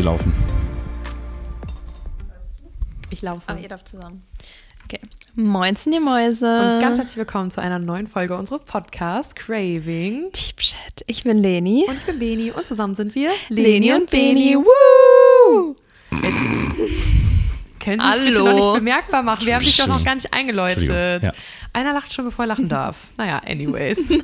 Wir laufen. Ich laufe. Ah, ihr darf zusammen. Okay. Moinsen, ihr Mäuse. Und ganz herzlich willkommen zu einer neuen Folge unseres Podcasts Craving. Deep Chat. Ich bin Leni. Und ich bin Beni und zusammen sind wir Leni und Beni. Woo! Können Sie es bitte noch nicht bemerkbar machen? Wir haben dich doch noch gar nicht eingeläutet. Ja. Einer lacht schon, bevor er lachen darf. Naja, anyways.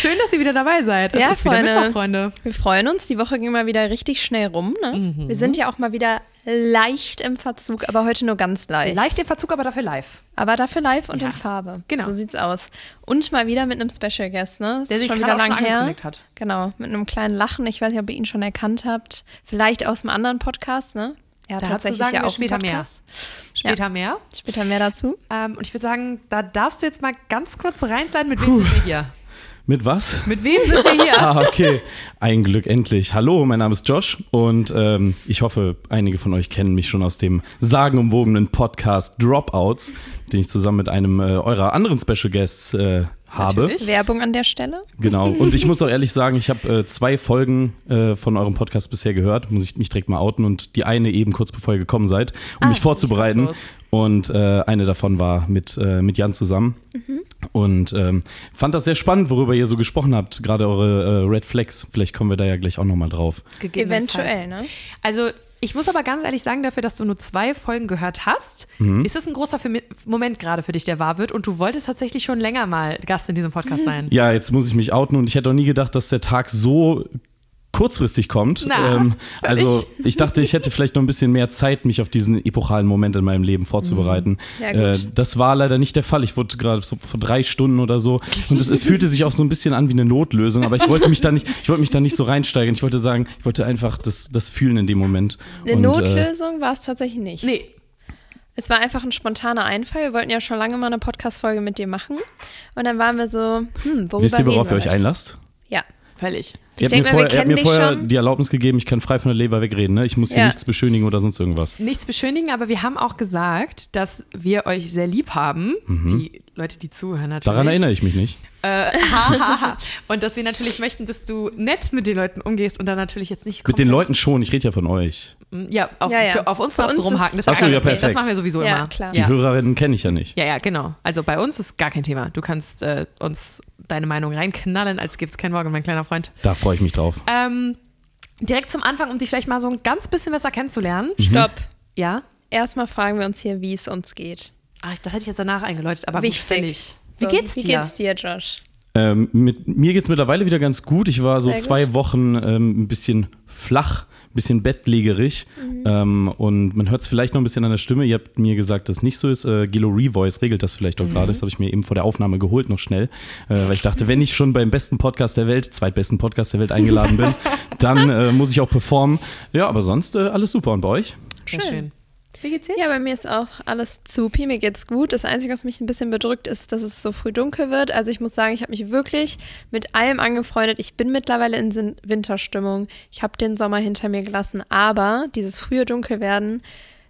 Schön, dass ihr wieder dabei seid. Es Ja, ist wieder Freunde. Mittwoch, Freunde. Wir freuen uns. Die Woche ging mal wieder richtig schnell rum. Ne? Mhm. Wir sind ja auch mal wieder leicht im Verzug, aber heute nur ganz leicht. Leicht im Verzug, aber dafür live. Aber dafür live und Ja. in Farbe. Genau. So sieht's aus. Und mal wieder mit einem Special Guest, ne? Das Der sich schon wieder auch schon lang her. angekündigt hat. Genau, mit einem kleinen Lachen. Ich weiß nicht, ob ihr ihn schon erkannt habt. Vielleicht aus einem anderen Podcast, ne? Er hat Dazu tatsächlich sagen ja wir auch später mehr. Später mehr. Später mehr dazu. Ähm, und ich würde sagen, da darfst du jetzt mal ganz kurz rein sein. Mit wem sind wir hier? Mit was? Mit wem sind wir hier? Ah, okay. Ein Glück endlich. Hallo, mein Name ist Josh und ähm, ich hoffe, einige von euch kennen mich schon aus dem sagenumwobenen Podcast Dropouts, den ich zusammen mit einem äh, eurer anderen Special Guests äh, habe. Natürlich. Werbung an der Stelle. Genau. Und ich muss auch ehrlich sagen, ich habe äh, zwei Folgen äh, von eurem Podcast bisher gehört. Muss ich mich direkt mal outen. Und die eine eben kurz bevor ihr gekommen seid, um Ah, mich vorzubereiten. Und äh, eine davon war mit, äh, mit Jan zusammen. Und ähm, fand das sehr spannend, worüber ihr so gesprochen habt. Gerade eure äh, Red Flags. Vielleicht kommen wir da ja gleich auch nochmal drauf. Eventuell, ne? Also ich muss aber ganz ehrlich sagen, dafür, dass du nur zwei Folgen gehört hast, Mhm. ist es ein großer Moment gerade für dich, der wahr wird. Und du wolltest tatsächlich schon länger mal Gast in diesem Podcast sein. Ja, jetzt muss ich mich outen und ich hätte auch nie gedacht, dass der Tag so kurzfristig kommt. Na, ähm, also ich dachte, ich hätte vielleicht noch ein bisschen mehr Zeit, mich auf diesen epochalen Moment in meinem Leben vorzubereiten. Ja, äh, das war leider nicht der Fall. Ich wurde gerade so vor drei Stunden oder so und es, es fühlte sich auch so ein bisschen an wie eine Notlösung, aber ich wollte mich da nicht, ich wollte mich da nicht so reinsteigern. Ich wollte sagen, ich wollte einfach das, das fühlen in dem Moment. Eine und, äh, Notlösung war es tatsächlich nicht. Nee, Es war einfach ein spontaner Einfall. Wir wollten ja schon lange mal eine Podcast-Folge mit dir machen. Und dann waren wir so, hm, worüber Wisst ihr, worauf reden ihr euch heute? einlasst? Ja. Völlig. Ihr habt mir wir kennen mir dich vorher schon. die Erlaubnis gegeben, ich kann frei von der Leber wegreden. Ne? Ich muss hier Ja. nichts beschönigen oder sonst irgendwas. Nichts beschönigen, aber wir haben auch gesagt, dass wir euch sehr lieb haben. Die Leute, die zuhören natürlich. Mhm. Daran erinnere ich mich nicht. Äh, ha, ha, ha. Und dass wir natürlich möchten, dass du nett mit den Leuten umgehst und dann natürlich jetzt nicht Mit den Leuten schon, ich rede ja von euch. Ja, auf, Ja, ja. Für, auf uns darfst du uns rumhaken. Das, Ach so, ist ja, okay. das perfekt. machen wir sowieso Ja, immer. klar. Die Ja. Hörerinnen kenne ich ja nicht. Ja, ja, genau. Also bei uns ist gar kein Thema. Du kannst äh, uns deine Meinung reinknallen, als gäbe es keinen Morgen, mein kleiner Freund. Da freue ich mich drauf. Ähm, direkt zum Anfang, um dich vielleicht mal so ein ganz bisschen besser kennenzulernen. Mhm. Stopp. Ja? Erstmal fragen wir uns hier, wie es uns geht. Ach, das hätte ich jetzt danach eingeläutet, aber gut, Wichtig. völlig. Wie So, geht's Wie dir? geht's dir, Josh? Ähm, mit, mir geht es mittlerweile wieder ganz gut. Ich war so Sehr gut. zwei Wochen ähm, ein bisschen flach, bisschen bettlägerig. Mhm. Ähm, und man hört es vielleicht noch ein bisschen an der Stimme. Ihr habt mir gesagt, dass es nicht so ist. Äh, Gilo Revoice regelt das vielleicht auch Mhm. gerade. Das habe ich mir eben vor der Aufnahme geholt, noch schnell. Äh, weil ich dachte, wenn ich schon beim besten Podcast der Welt, zweitbesten Podcast der Welt eingeladen bin, dann äh, muss ich auch performen. Ja, aber sonst äh, alles super. Und bei euch? Sehr Schön. schön. Wie geht's dir? Ja, bei mir ist auch alles supi. Mir geht's gut. Das Einzige, was mich ein bisschen bedrückt, ist, dass es so früh dunkel wird. Also ich muss sagen, ich habe mich wirklich mit allem angefreundet. Ich bin mittlerweile in Sin- Winterstimmung. Ich habe den Sommer hinter mir gelassen. Aber dieses frühe Dunkelwerden,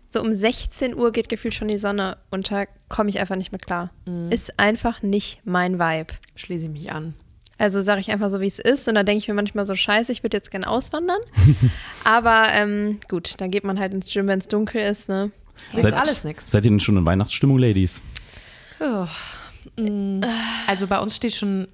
so um 16 Uhr geht gefühlt schon die Sonne unter, komme ich einfach nicht mit klar. Ist einfach nicht mein Vibe. Schließe ich mich an. Also sage ich einfach so, wie es ist. Und da denke ich mir manchmal so, scheiße, ich würde jetzt gerne auswandern. Aber ähm, gut, dann geht man halt ins Gym, wenn es dunkel ist. Ne? Bringt alles nix. Seid ihr denn schon in Weihnachtsstimmung, Ladies? Oh. Also bei uns steht schon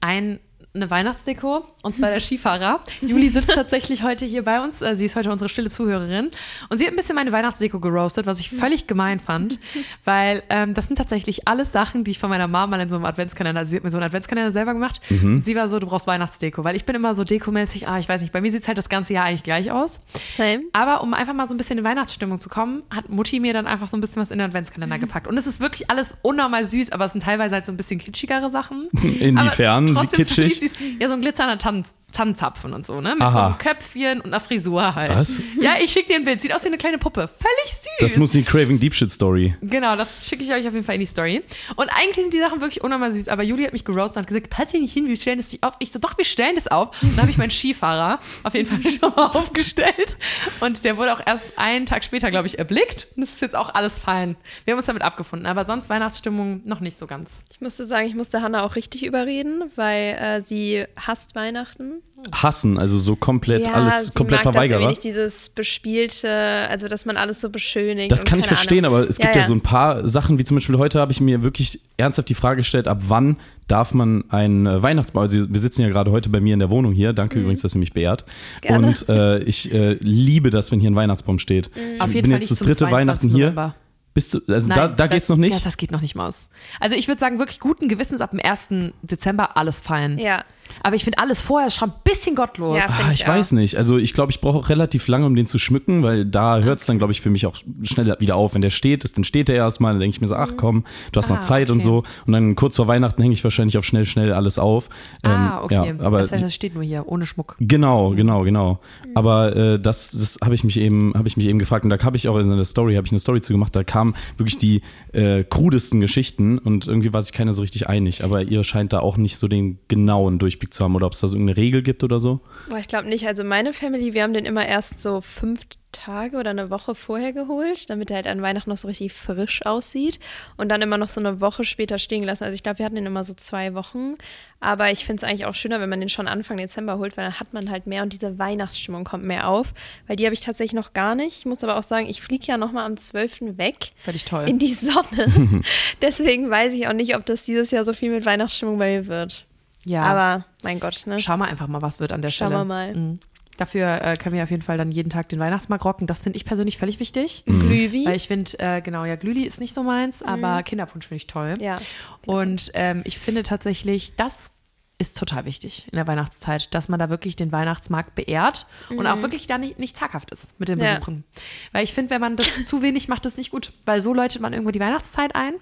ein, eine Weihnachtsdeko und zwar der Skifahrer. Juli sitzt tatsächlich heute hier bei uns. Äh, Sie ist heute unsere stille Zuhörerin und sie hat ein bisschen meine Weihnachtsdeko geroastet, was ich völlig gemein fand, weil ähm, das sind tatsächlich alles Sachen, die ich von meiner Mama mal in so einem Adventskalender, also sie hat mir so einen Adventskalender selber gemacht und sie war so, du brauchst Weihnachtsdeko, weil ich bin immer so dekomäßig, ah, ich weiß nicht, bei mir sieht es halt das ganze Jahr eigentlich gleich aus. Same. Aber um einfach mal so ein bisschen in Weihnachtsstimmung zu kommen, hat Mutti mir dann einfach so ein bisschen was in den Adventskalender gepackt. Und es ist wirklich alles unnormal süß, aber es sind teilweise halt so ein bisschen kitschigere Sachen. Inwiefern? Wie kitschig? Süß. Ja, so ein glitzernder Tanz, Tannenzapfen und so, ne? Mit Aha. so einem Köpfchen und einer Frisur halt. Was? Ja, ich schicke dir ein Bild. Sieht aus wie eine kleine Puppe. Völlig süß. Das muss die Craving Deep Shit Story. Genau, das schicke ich euch auf jeden Fall in die Story. Und eigentlich sind die Sachen wirklich unnormal süß, aber Juli hat mich geroastet und hat gesagt, pack dir nicht hin, wir stellen das nicht auf. Ich so, doch, wir stellen das auf. Und dann habe ich meinen Skifahrer auf jeden Fall schon mal aufgestellt. Und der wurde auch erst einen Tag später, glaube ich, erblickt. Und das ist jetzt auch alles fein. Wir haben uns damit abgefunden. Aber sonst Weihnachtsstimmung noch nicht so ganz. Ich musste sagen, ich musste Hannah auch richtig überreden, weil äh, sie hasst Weihnachten. hassen, also so komplett Ja, alles sie komplett mag Das Verweigerer. irgendwie nicht dieses bespielte, also dass man alles so beschönigt. Das kann ich verstehen, Ahnung. aber es gibt ja, so ein paar Sachen, wie zum Beispiel heute habe ich mir wirklich ernsthaft die Frage gestellt, ab wann darf man einen äh, Weihnachtsbaum, also wir sitzen ja gerade heute bei mir in der Wohnung hier, danke übrigens, dass ihr mich beehrt. Mhm. Gerne. Und äh, ich äh, liebe das, wenn hier ein Weihnachtsbaum steht. Ich Auf jeden bin Fall jetzt nicht das zum dritte 22. Weihnachten hier. November. Bist du, also Nein, da, da das- geht's noch nicht? Ja, das geht noch nicht mal aus. Also ich würde sagen, wirklich guten Gewissens ab dem 1. Dezember alles feiern. Ja. Aber ich finde alles vorher schon ein bisschen gottlos. Ja. Ah, ich ich weiß nicht. Also ich glaube, ich brauche auch relativ lange, um den zu schmücken, weil da hört es dann, glaube ich, für mich auch schnell wieder auf. Wenn der steht, ist, dann steht der erstmal, dann denke ich mir so, ach komm, du hast noch Ah, Zeit und okay. so. Und dann kurz vor Weihnachten hänge ich wahrscheinlich auf schnell, schnell alles auf. ah, Ähm, okay. Ja, aber das heißt, das steht nur hier, ohne Schmuck. Genau, genau, genau. Aber äh, das, das habe ich mich eben, habe ich mich eben gefragt und da habe ich auch in der Story, habe ich eine Story zu gemacht. Da kamen wirklich die äh, krudesten Geschichten und irgendwie war sich keiner so richtig einig. Aber ihr scheint da auch nicht so den genauen Durchblick zu haben oder ob es da so irgendeine Regel gibt oder so. Boah, ich glaube nicht. Also meine Family, wir haben den immer erst so fünf Tage oder eine Woche vorher geholt, damit er halt an Weihnachten noch so richtig frisch aussieht und dann immer noch so eine Woche später stehen gelassen. Also ich glaube, wir hatten den immer so zwei Wochen. Aber ich finde es eigentlich auch schöner, wenn man den schon Anfang Dezember holt, weil dann hat man halt mehr und diese Weihnachtsstimmung kommt mehr auf. Weil die habe ich tatsächlich noch gar nicht. Ich muss aber auch sagen, ich fliege ja nochmal am 12. weg Völlig toll. in die Sonne. Deswegen weiß ich auch nicht, ob das dieses Jahr so viel mit Weihnachtsstimmung bei mir wird. Ja. Aber mein Gott, ne? Schauen wir einfach mal, was wird an der Schauen Stelle. wir mal. Mhm. Dafür äh, können wir auf jeden Fall dann jeden Tag den Weihnachtsmarkt rocken. Das finde ich persönlich völlig wichtig. Glühwi. Weil ich finde, äh, genau, ja, Glühli ist nicht so meins, aber Kinderpunsch finde ich toll. Ja. Und ähm, ich finde tatsächlich, das ist total wichtig in der Weihnachtszeit, dass man da wirklich den Weihnachtsmarkt beehrt und auch wirklich da nicht, nicht zaghaft ist mit den Ja. Besuchen. Weil ich finde, wenn man das zu wenig macht, ist nicht gut. Weil so läutet man irgendwo die Weihnachtszeit ein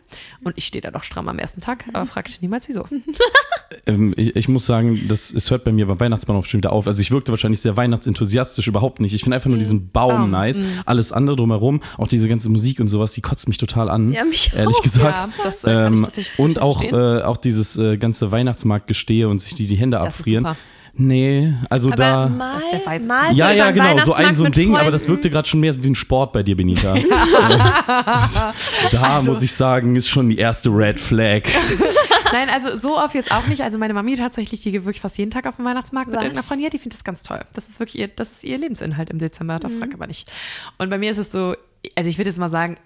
und ich stehe da doch stramm am ersten Tag, aber fragt niemals wieso. Ähm, ich, ich muss sagen, das, es hört bei mir beim Weihnachtsbaum schon wieder auf. Also ich wirkte wahrscheinlich sehr weihnachtsenthusiastisch, überhaupt nicht. Ich finde einfach nur diesen Baum, Baum, nice. Alles andere drumherum, auch diese ganze Musik und sowas, die kotzt mich total an. Ja, mich Ehrlich auch. gesagt. Ja, das, äh, kann ich ähm, tatsächlich und auch, äh, auch dieses äh, ganze Weihnachtsmarktgestehe und sich die, die Hände Das ist abfrieren. super. Nee, also Aber da. mal, Das ist der Vibe. mal Ja, ja, genau, so ein so ein mit Ding, aber das Freunden. wirkte gerade schon mehr wie ein Sport bei dir, Benita. da Also muss ich sagen, ist schon die erste Red Flag. Nein, also so oft jetzt auch nicht. Also meine Mami tatsächlich, die geht wirklich fast jeden Tag auf den Weihnachtsmarkt mit Was? irgendeiner Freundin, die findet das ganz toll. Das ist wirklich ihr, das ist ihr Lebensinhalt im Dezember, da Mhm. frag aber nicht. Und bei mir ist es so, also ich würde jetzt mal sagen,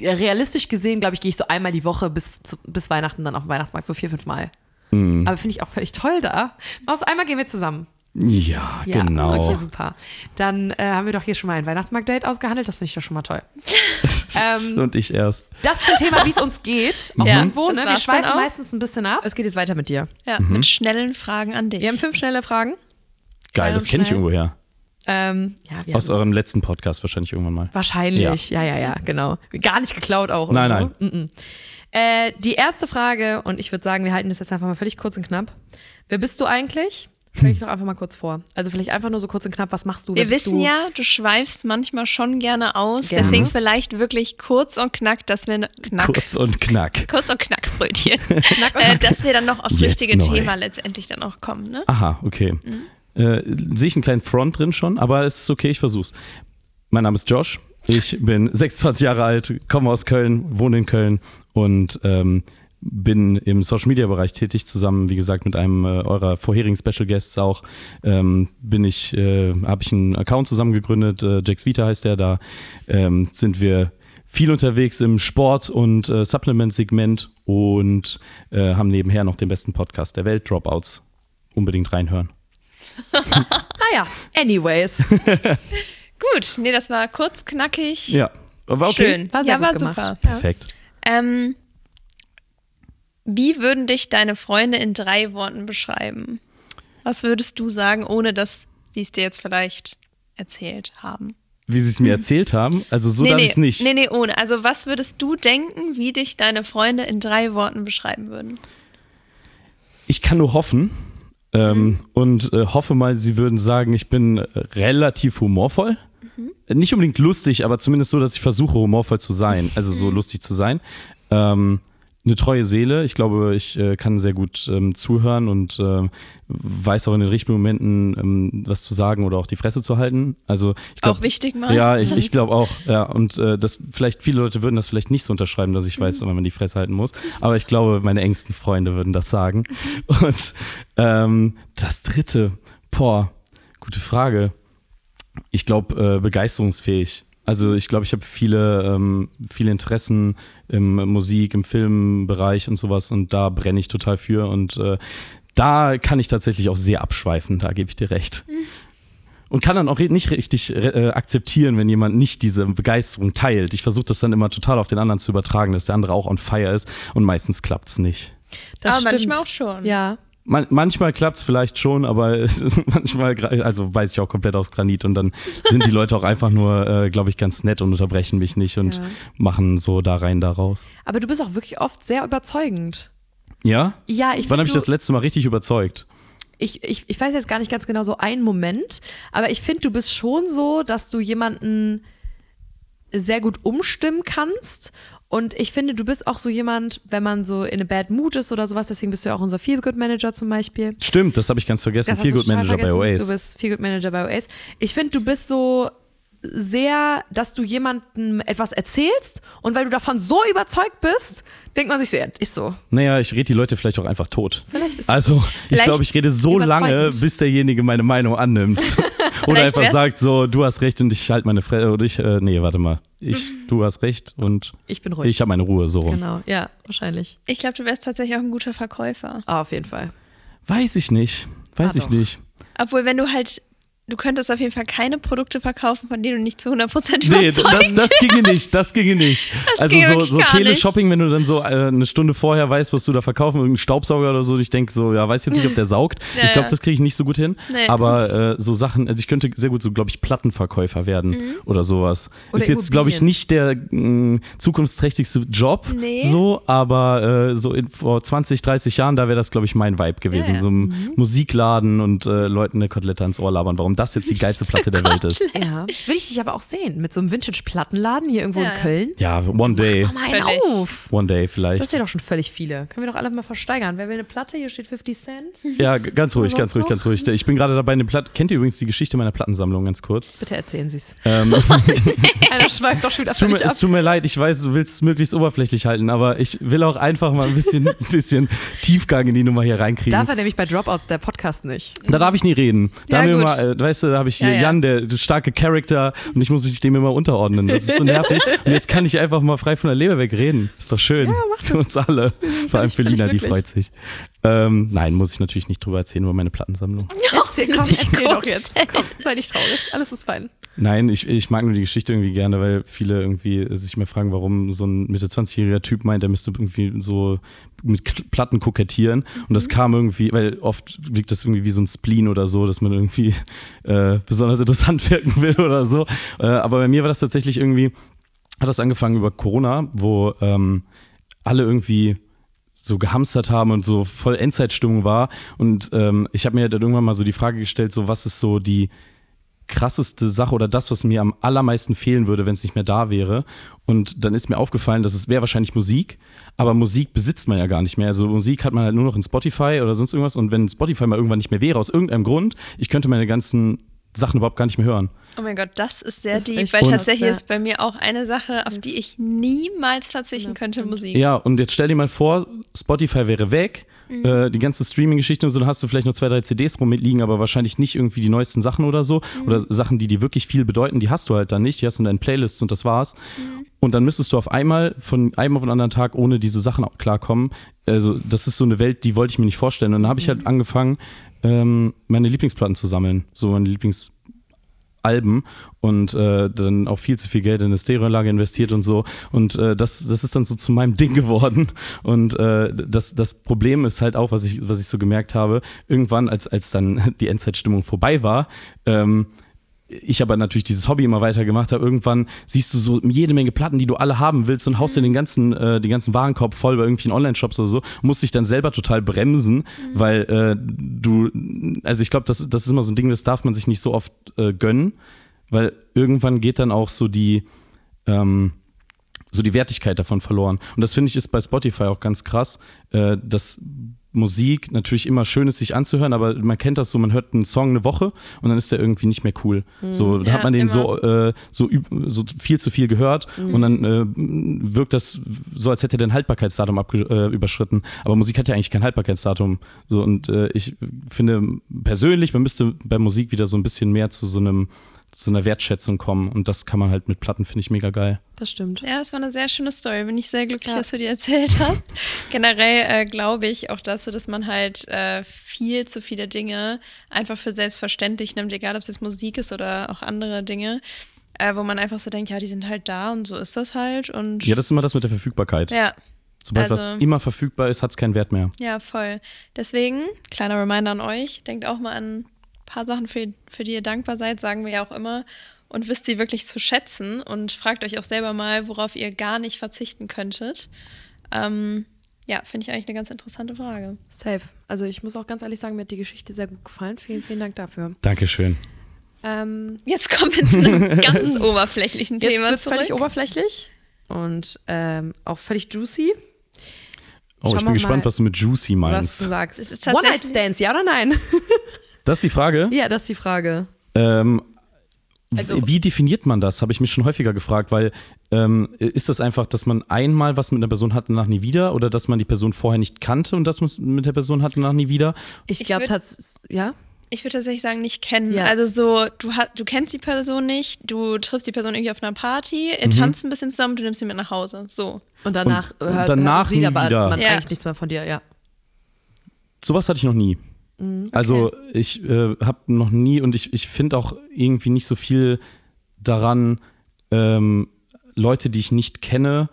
realistisch gesehen, glaube ich, gehe ich so einmal die Woche bis, zu, bis Weihnachten dann auf den Weihnachtsmarkt, so vier, fünf Mal. Mhm. Aber finde ich auch völlig toll da. Aus einmal gehen wir zusammen. Ja, Ja, genau. Okay, super. Dann äh, haben wir doch hier schon mal ein Weihnachtsmarkt-Date ausgehandelt. Das finde ich doch schon mal toll. ähm, Und ich erst. das zum Thema, wie es uns geht. Auch Ja, irgendwo. Ne? Wir schweifen meistens ein bisschen ab. Es geht jetzt weiter mit dir. Ja, Mhm. mit schnellen Fragen an dich. Wir haben fünf schnelle Fragen. Geil, das kenne ich schnell. irgendwo her. Ähm, ja, wir Aus eurem letzten Podcast wahrscheinlich irgendwann mal. Wahrscheinlich, ja. ja, ja, genau. Gar nicht geklaut auch. Nein, irgendwo. nein. Äh, die erste Frage, und ich würde sagen, wir halten das jetzt einfach mal völlig kurz und knapp. Wer bist du eigentlich? Stell dich doch einfach mal kurz vor. Also vielleicht einfach nur so kurz und knapp, was machst du? Wir wissen du? ja, du schweifst manchmal schon gerne aus. Gerne. Deswegen vielleicht wirklich kurz und knack, dass wir knack, kurz, Kurz und knack. und knack Brötchen, äh, dass wir dann noch aufs Jetzt richtige neu. Thema letztendlich dann auch kommen. Ne? Aha, okay. Äh, sehe ich einen kleinen Front drin schon, aber es ist okay, ich versuch's. Mein Name ist Josh. Ich bin 26 Jahre alt, komme aus Köln, wohne in Köln und ähm, bin im Social Media Bereich tätig, zusammen, wie gesagt, mit einem äh, eurer vorherigen Special Guests auch. Ähm, bin ich, äh, habe ich einen Account zusammen gegründet, äh, Jax Vita heißt der, da ähm, sind wir viel unterwegs im Sport- und äh, Supplement-Segment und äh, haben nebenher noch den besten Podcast der Welt, Dropouts. Unbedingt reinhören. Naja, anyways. Gut, nee, das war kurz, knackig. Ja, war okay. Schön. War sehr ja, gut war gemacht. super. Perfekt. Ähm, wie würden dich deine Freunde in drei Worten beschreiben? Was würdest du sagen, ohne dass sie es dir jetzt vielleicht erzählt haben? Wie sie es mir erzählt haben, also so darf nee, ich es nicht. nee, nee, ohne. Also was würdest du denken, wie dich deine Freunde in drei Worten beschreiben würden? Ich kann nur hoffen ähm, und äh, hoffe mal, sie würden sagen, ich bin äh, relativ humorvoll. Äh, Nicht unbedingt lustig, aber zumindest so, dass ich versuche, humorvoll zu sein, also so lustig zu sein. Ähm, eine treue Seele. Ich glaube, ich äh, kann sehr gut ähm, zuhören und äh, weiß auch in den richtigen Momenten ähm, was zu sagen oder auch die Fresse zu halten. Also ich glaub, Auch wichtig mal. Ja, ich, ich glaube auch. Ja, und äh, das vielleicht viele Leute würden das vielleicht nicht so unterschreiben, dass ich weiß, Mhm. wenn man die Fresse halten muss. Aber ich glaube, meine engsten Freunde würden das sagen. Mhm. Und ähm, das Dritte, Boah, gute Frage. Ich glaube, äh, begeisterungsfähig. Also ich glaube, ich habe viele, ähm, viele Interessen im Musik, im Filmbereich und sowas und da brenne ich total für und äh, da kann ich tatsächlich auch sehr abschweifen, da gebe ich dir recht. Und kann dann auch nicht richtig äh, akzeptieren, wenn jemand nicht diese Begeisterung teilt. Ich versuche das dann immer total auf den anderen zu übertragen, dass der andere auch on fire ist und meistens klappt es nicht. Das aber stimmt. manchmal auch schon. Ja. Man, manchmal klappt es vielleicht schon, aber es, manchmal, also weiß ich auch komplett aus Granit und dann sind die Leute auch einfach nur, äh, glaube ich, ganz nett und unterbrechen mich nicht und ja. machen so da rein, da raus. Aber du bist auch wirklich oft sehr überzeugend. Ja? Ja, ich Wann habe ich das letzte Mal richtig überzeugt? Ich, ich, ich weiß jetzt gar nicht ganz genau so einen Moment, aber ich finde, du bist schon so, dass du jemanden sehr gut umstimmen kannst. Und ich finde, du bist auch so jemand, wenn man so in a bad mood ist oder sowas, deswegen bist du ja auch unser Feel Good Manager zum Beispiel. Stimmt, das habe ich ganz vergessen. Feel Good Manager vergessen. bei OAS. Du bist Feel Good Manager bei OAS. Ich finde, du bist so sehr, dass du jemandem etwas erzählst und weil du davon so überzeugt bist, denkt man sich so, ja, ist so. Naja, ich rede die Leute vielleicht auch einfach tot. Vielleicht ist Also, so. ich glaube, ich rede so lange, bis derjenige meine Meinung annimmt. oder einfach sagt so, du hast recht und ich halte meine Fresse. Oder ich, äh, nee, warte mal. Ich, du hast recht und ich bin ruhig. Ich habe meine Ruhe, so rum. Genau, ja, wahrscheinlich. Ich glaube, du wärst tatsächlich auch ein guter Verkäufer. Ah, auf jeden Fall. Weiß ich nicht. Weiß ah, ich doch. nicht. Obwohl, wenn du halt du könntest auf jeden Fall keine Produkte verkaufen, von denen du nicht zu 100% überzeugt Nee, das, das ginge nicht, das ginge nicht. Das also ginge so, so Teleshopping, wenn du dann so äh, eine Stunde vorher weißt, was du da verkaufen, irgendeinen Staubsauger oder so, ich denke so, ja, weiß jetzt nicht, ob der saugt. ja, ich glaube, das kriege ich nicht so gut hin. Nee. Aber äh, so Sachen, also ich könnte sehr gut so, glaube ich, Plattenverkäufer werden mhm. oder sowas. Oder Ist jetzt, glaube ich, nicht der mh, zukunftsträchtigste Job, nee. so, aber äh, so in, vor 20, 30 Jahren, da wäre das, glaube ich, mein Vibe gewesen. Ja, so ein mhm. Musikladen und äh, Leuten eine Kotelette ans Ohr labern. Warum warum das jetzt die geilste Platte der Welt ist. Ja. Will ich dich aber auch sehen, mit so einem Vintage-Plattenladen hier irgendwo ja. in Köln. Ja, one day. Mach doch mal einen auf. One day vielleicht. Das wäre doch schon völlig viele. Können wir doch alle mal versteigern. Wer will eine Platte? Hier steht 50 Cent. Ja, ganz ruhig, ganz ruhig, ganz ruhig. Ich bin gerade dabei, eine Platte. Kennt ihr übrigens die Geschichte meiner Plattensammlung ganz kurz? Bitte erzählen Sie es. Ähm, Einer schweift doch schon wieder es tut, mir, es tut mir leid, ich weiß, du willst es möglichst oberflächlich halten, aber ich will auch einfach mal ein bisschen, bisschen Tiefgang in die Nummer hier reinkriegen. Darf er nämlich bei Dropouts der Podcast nicht. Da darf ich nie reden. Da ja, haben wir mal, äh, weißt du, da habe ich hier ja, ja. Jan, der, der starke Charakter, und ich muss mich dem immer unterordnen. Das ist so nervig. Und jetzt kann ich einfach mal frei von der Leber wegreden. Ist doch schön. Ja, mach das. Für uns alle. Vor allem für Lina, die freut sich. Ähm, nein, muss ich natürlich nicht drüber erzählen über meine Plattensammlung. Erzähl, komm, erzähl doch jetzt. Komm, sei nicht traurig. Alles ist fein. Nein, ich, ich mag nur die Geschichte irgendwie gerne, weil viele irgendwie sich mir fragen, warum so ein Mitte 20-jähriger Typ meint, er müsste irgendwie so mit Platten kokettieren. Und das mhm. kam irgendwie, weil oft wirkt das irgendwie wie so ein Spleen oder so, dass man irgendwie äh, besonders interessant wirken will oder so. Äh, aber bei mir war das tatsächlich irgendwie, hat das angefangen über Corona, wo ähm, alle irgendwie so gehamstert haben und so voll Endzeitstimmung war. Und ähm, ich habe mir dann irgendwann mal so die Frage gestellt, so was ist so die krasseste Sache oder das, was mir am allermeisten fehlen würde, wenn es nicht mehr da wäre. Und dann ist mir aufgefallen, dass es wäre wahrscheinlich Musik, aber Musik besitzt man ja gar nicht mehr. Also Musik hat man halt nur noch in Spotify oder sonst irgendwas. Und wenn Spotify mal irgendwann nicht mehr wäre, aus irgendeinem Grund, ich könnte meine ganzen Sachen überhaupt gar nicht mehr hören. Oh mein Gott, das ist sehr das deep, weil tatsächlich ist bei mir auch eine Sache, auf die ich niemals verzichten könnte, Musik. Ja, und jetzt stell dir mal vor, Spotify wäre weg Mhm. Äh, die ganze Streaming-Geschichte und so, dann hast du vielleicht nur zwei, drei CDs rumliegen, aber wahrscheinlich nicht irgendwie die neuesten Sachen oder so. Mhm. Oder Sachen, die dir wirklich viel bedeuten, die hast du halt dann nicht. Die hast du in deinen Playlists und das war's. Mhm. Und dann müsstest du auf einmal von einem auf den anderen Tag ohne diese Sachen klarkommen. Also, das ist so eine Welt, die wollte ich mir nicht vorstellen. Und dann habe ich halt mhm. angefangen, ähm, meine Lieblingsplatten zu sammeln. So meine Lieblings Alben und äh, dann auch viel zu viel Geld in eine Stereoanlage investiert und so. Und äh, das, das ist dann so zu meinem Ding geworden. Und äh, das, das Problem ist halt auch, was ich, was ich so gemerkt habe, irgendwann, als, als dann die Endzeitstimmung vorbei war, ähm, ich aber natürlich dieses Hobby immer weiter gemacht habe, irgendwann siehst du so jede Menge Platten, die du alle haben willst und haust dir den ganzen, äh, den ganzen Warenkorb voll bei irgendwelchen Online-Shops oder so, musst dich dann selber total bremsen, mhm. weil äh, du, also ich glaube, das, das ist immer so ein Ding, das darf man sich nicht so oft äh, gönnen, weil irgendwann geht dann auch so die, ähm, so die Wertigkeit davon verloren. Und das finde ich ist bei Spotify auch ganz krass, äh, dass Musik natürlich immer schön ist, sich anzuhören, aber man kennt das so, man hört einen Song eine Woche und dann ist der irgendwie nicht mehr cool. So, da Ja, hat man den so, äh, so, so viel zu viel gehört und dann äh, wirkt das so, als hätte der ein Haltbarkeitsdatum äh, überschritten. Aber Musik hat ja eigentlich kein Haltbarkeitsdatum. So, und äh, ich finde persönlich, man müsste bei Musik wieder so ein bisschen mehr zu so einem zu einer Wertschätzung kommen und das kann man halt mit Platten, finde ich mega geil. Das stimmt. Ja, das war eine sehr schöne Story. Bin ich sehr glücklich, Ja. dass du die erzählt hast. Generell äh, glaube ich auch dazu, dass man halt äh, viel zu viele Dinge einfach für selbstverständlich nimmt, egal ob es jetzt Musik ist oder auch andere Dinge, äh, wo man einfach so denkt, ja, die sind halt da und so ist das halt. Und Ja, das ist immer das mit der Verfügbarkeit. ja, Sobald also- was immer verfügbar ist, hat es keinen Wert mehr. ja, voll. Deswegen, kleiner Reminder an euch, denkt auch mal an paar Sachen, für, für die ihr dankbar seid, sagen wir ja auch immer. Und wisst sie wirklich zu schätzen und fragt euch auch selber mal, worauf ihr gar nicht verzichten könntet. Ähm, ja, finde ich eigentlich eine ganz interessante Frage. Safe. Also ich muss auch ganz ehrlich sagen, mir hat die Geschichte sehr gut gefallen. Vielen, vielen Dank dafür. Dankeschön. Ähm, Jetzt kommen wir zu einem ganz oberflächlichen jetzt Thema es zurück. völlig oberflächlich und ähm, auch völlig juicy, Oh, ich bin gespannt, mal, was du mit Juicy was meinst. du sagst. Es ist tatsächlich- One-Night-Stands, ja oder nein? Das ist die Frage. ja, das ist die Frage. Ähm, Also- wie definiert man das? Habe ich mich schon häufiger gefragt, weil ähm, ist das einfach, dass man einmal was mit einer Person hatte, nach nie wieder oder dass man die Person vorher nicht kannte und das man mit der Person hatte, nach nie wieder? Ich Ich glaube tatsächlich, ja? Ich würde tatsächlich sagen, nicht kennen. Ja. Also so, du, du kennst die Person nicht, du triffst die Person irgendwie auf einer Party, Mhm. ihr tanzt ein bisschen zusammen, du nimmst sie mit nach Hause. So. Und danach Und- und hört, danach hört sie nie aber wieder. man Ja. eigentlich nichts mehr von dir, ja. Sowas hatte ich noch nie. Also ich äh, habe noch nie und ich, ich finde auch irgendwie nicht so viel daran, ähm, Leute, die ich nicht kenne,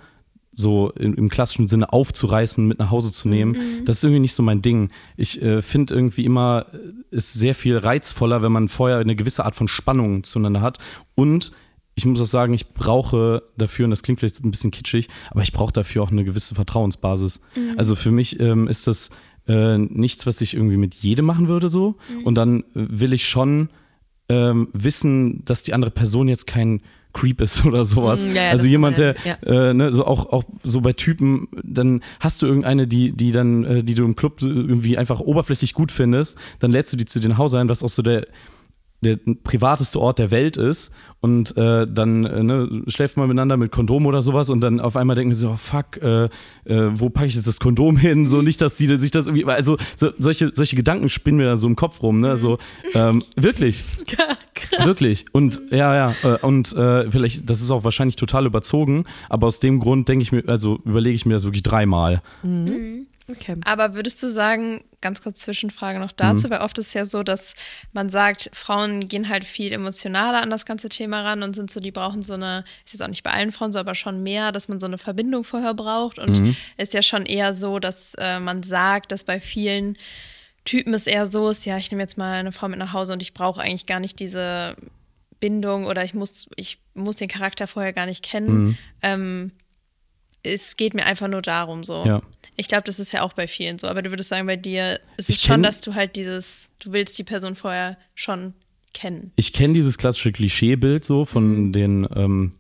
so im, im klassischen Sinne aufzureißen, mit nach Hause zu nehmen. Das ist irgendwie nicht so mein Ding. Ich äh, finde irgendwie immer, äh, ist sehr viel reizvoller, wenn man vorher eine gewisse Art von Spannung zueinander hat. Und ich muss auch sagen, ich brauche dafür, und das klingt vielleicht ein bisschen kitschig, aber ich brauche dafür auch eine gewisse Vertrauensbasis. Also für mich ähm, ist das äh, nichts, was ich irgendwie mit jedem machen würde so. Und dann äh, will ich schon ähm, wissen, dass die andere Person jetzt kein Creep ist oder sowas. Mm, ja, ja, also jemand, der, man äh, ne, so auch, auch so bei Typen, dann hast du irgendeine, die, die dann, äh, die du im Club irgendwie einfach oberflächlich gut findest, dann lädst du die zu dir nach Hause ein, was auch so der, der privateste Ort der Welt ist und äh, dann äh, ne, schläft man miteinander mit Kondom oder sowas und dann auf einmal denken sie so, oh, fuck, äh, äh, wo packe ich jetzt das Kondom hin? So nicht, dass die sich das irgendwie, also so, solche, solche Gedanken spinnen mir da so im Kopf rum, ne? So, ähm, wirklich. Wirklich. Und ja, ja. äh, Und äh, vielleicht, das ist auch wahrscheinlich total überzogen, aber aus dem Grund denke ich mir, also überlege ich mir das wirklich dreimal. Okay. Aber würdest du sagen, ganz kurz Zwischenfrage noch dazu, Mhm. weil oft ist es ja so, dass man sagt, Frauen gehen halt viel emotionaler an das ganze Thema ran und sind so, die brauchen so eine, ist jetzt auch nicht bei allen Frauen so, aber schon mehr, dass man so eine Verbindung vorher braucht. Und Mhm. ist ja schon eher so, dass äh, man sagt, dass bei vielen Typen es eher so ist, ja, ich nehme jetzt mal eine Frau mit nach Hause und ich brauche eigentlich gar nicht diese Bindung oder ich muss, ich muss den Charakter vorher gar nicht kennen. Mhm. Ähm, es geht mir einfach nur darum, so. Ja. Ich glaube, das ist ja auch bei vielen so. Aber du würdest sagen, bei dir ist es Ich schon, dass du halt dieses, du willst die Person vorher schon kennen. Ich kenne dieses klassische Klischeebild so von den ähm,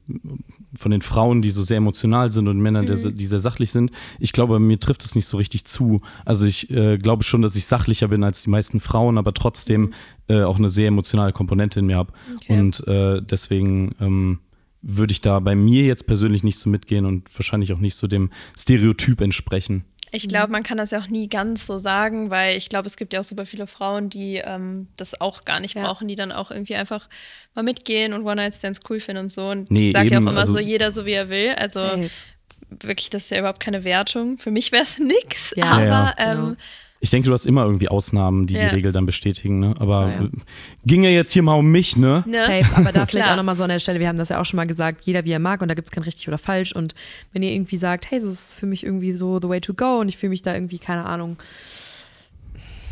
von den Frauen, die so sehr emotional sind und Männern, die, die sehr sachlich sind. Ich glaube, mir trifft es nicht so richtig zu. Also ich äh, glaube schon, dass ich sachlicher bin als die meisten Frauen, aber trotzdem äh, auch eine sehr emotionale Komponente in mir habe. Okay. Und äh, deswegen ähm, würde ich da bei mir jetzt persönlich nicht so mitgehen und wahrscheinlich auch nicht so dem Stereotyp entsprechen. Ich glaube, man kann das ja auch nie ganz so sagen, weil ich glaube, es gibt ja auch super viele Frauen, die ähm, das auch gar nicht Ja. brauchen, die dann auch irgendwie einfach mal mitgehen und One-Night-Stands cool finden und so. Und Nee, ich sage ja auch immer also- so, jeder so wie er will. Also Safe. wirklich, das ist ja überhaupt keine Wertung. Für mich wäre es nix. Ja, aber ja, ähm, genau. Ich denke, du hast immer irgendwie Ausnahmen, die Ja. die Regel dann bestätigen. Ne? Aber Ja, ja. ging ja jetzt hier mal um mich, ne? ne? Safe, aber da vielleicht auch nochmal so an der Stelle, wir haben das ja auch schon mal gesagt, jeder wie er mag und da gibt es kein richtig oder falsch. Und wenn ihr irgendwie sagt, hey, so ist für mich irgendwie so the way to go und ich fühle mich da irgendwie, keine Ahnung,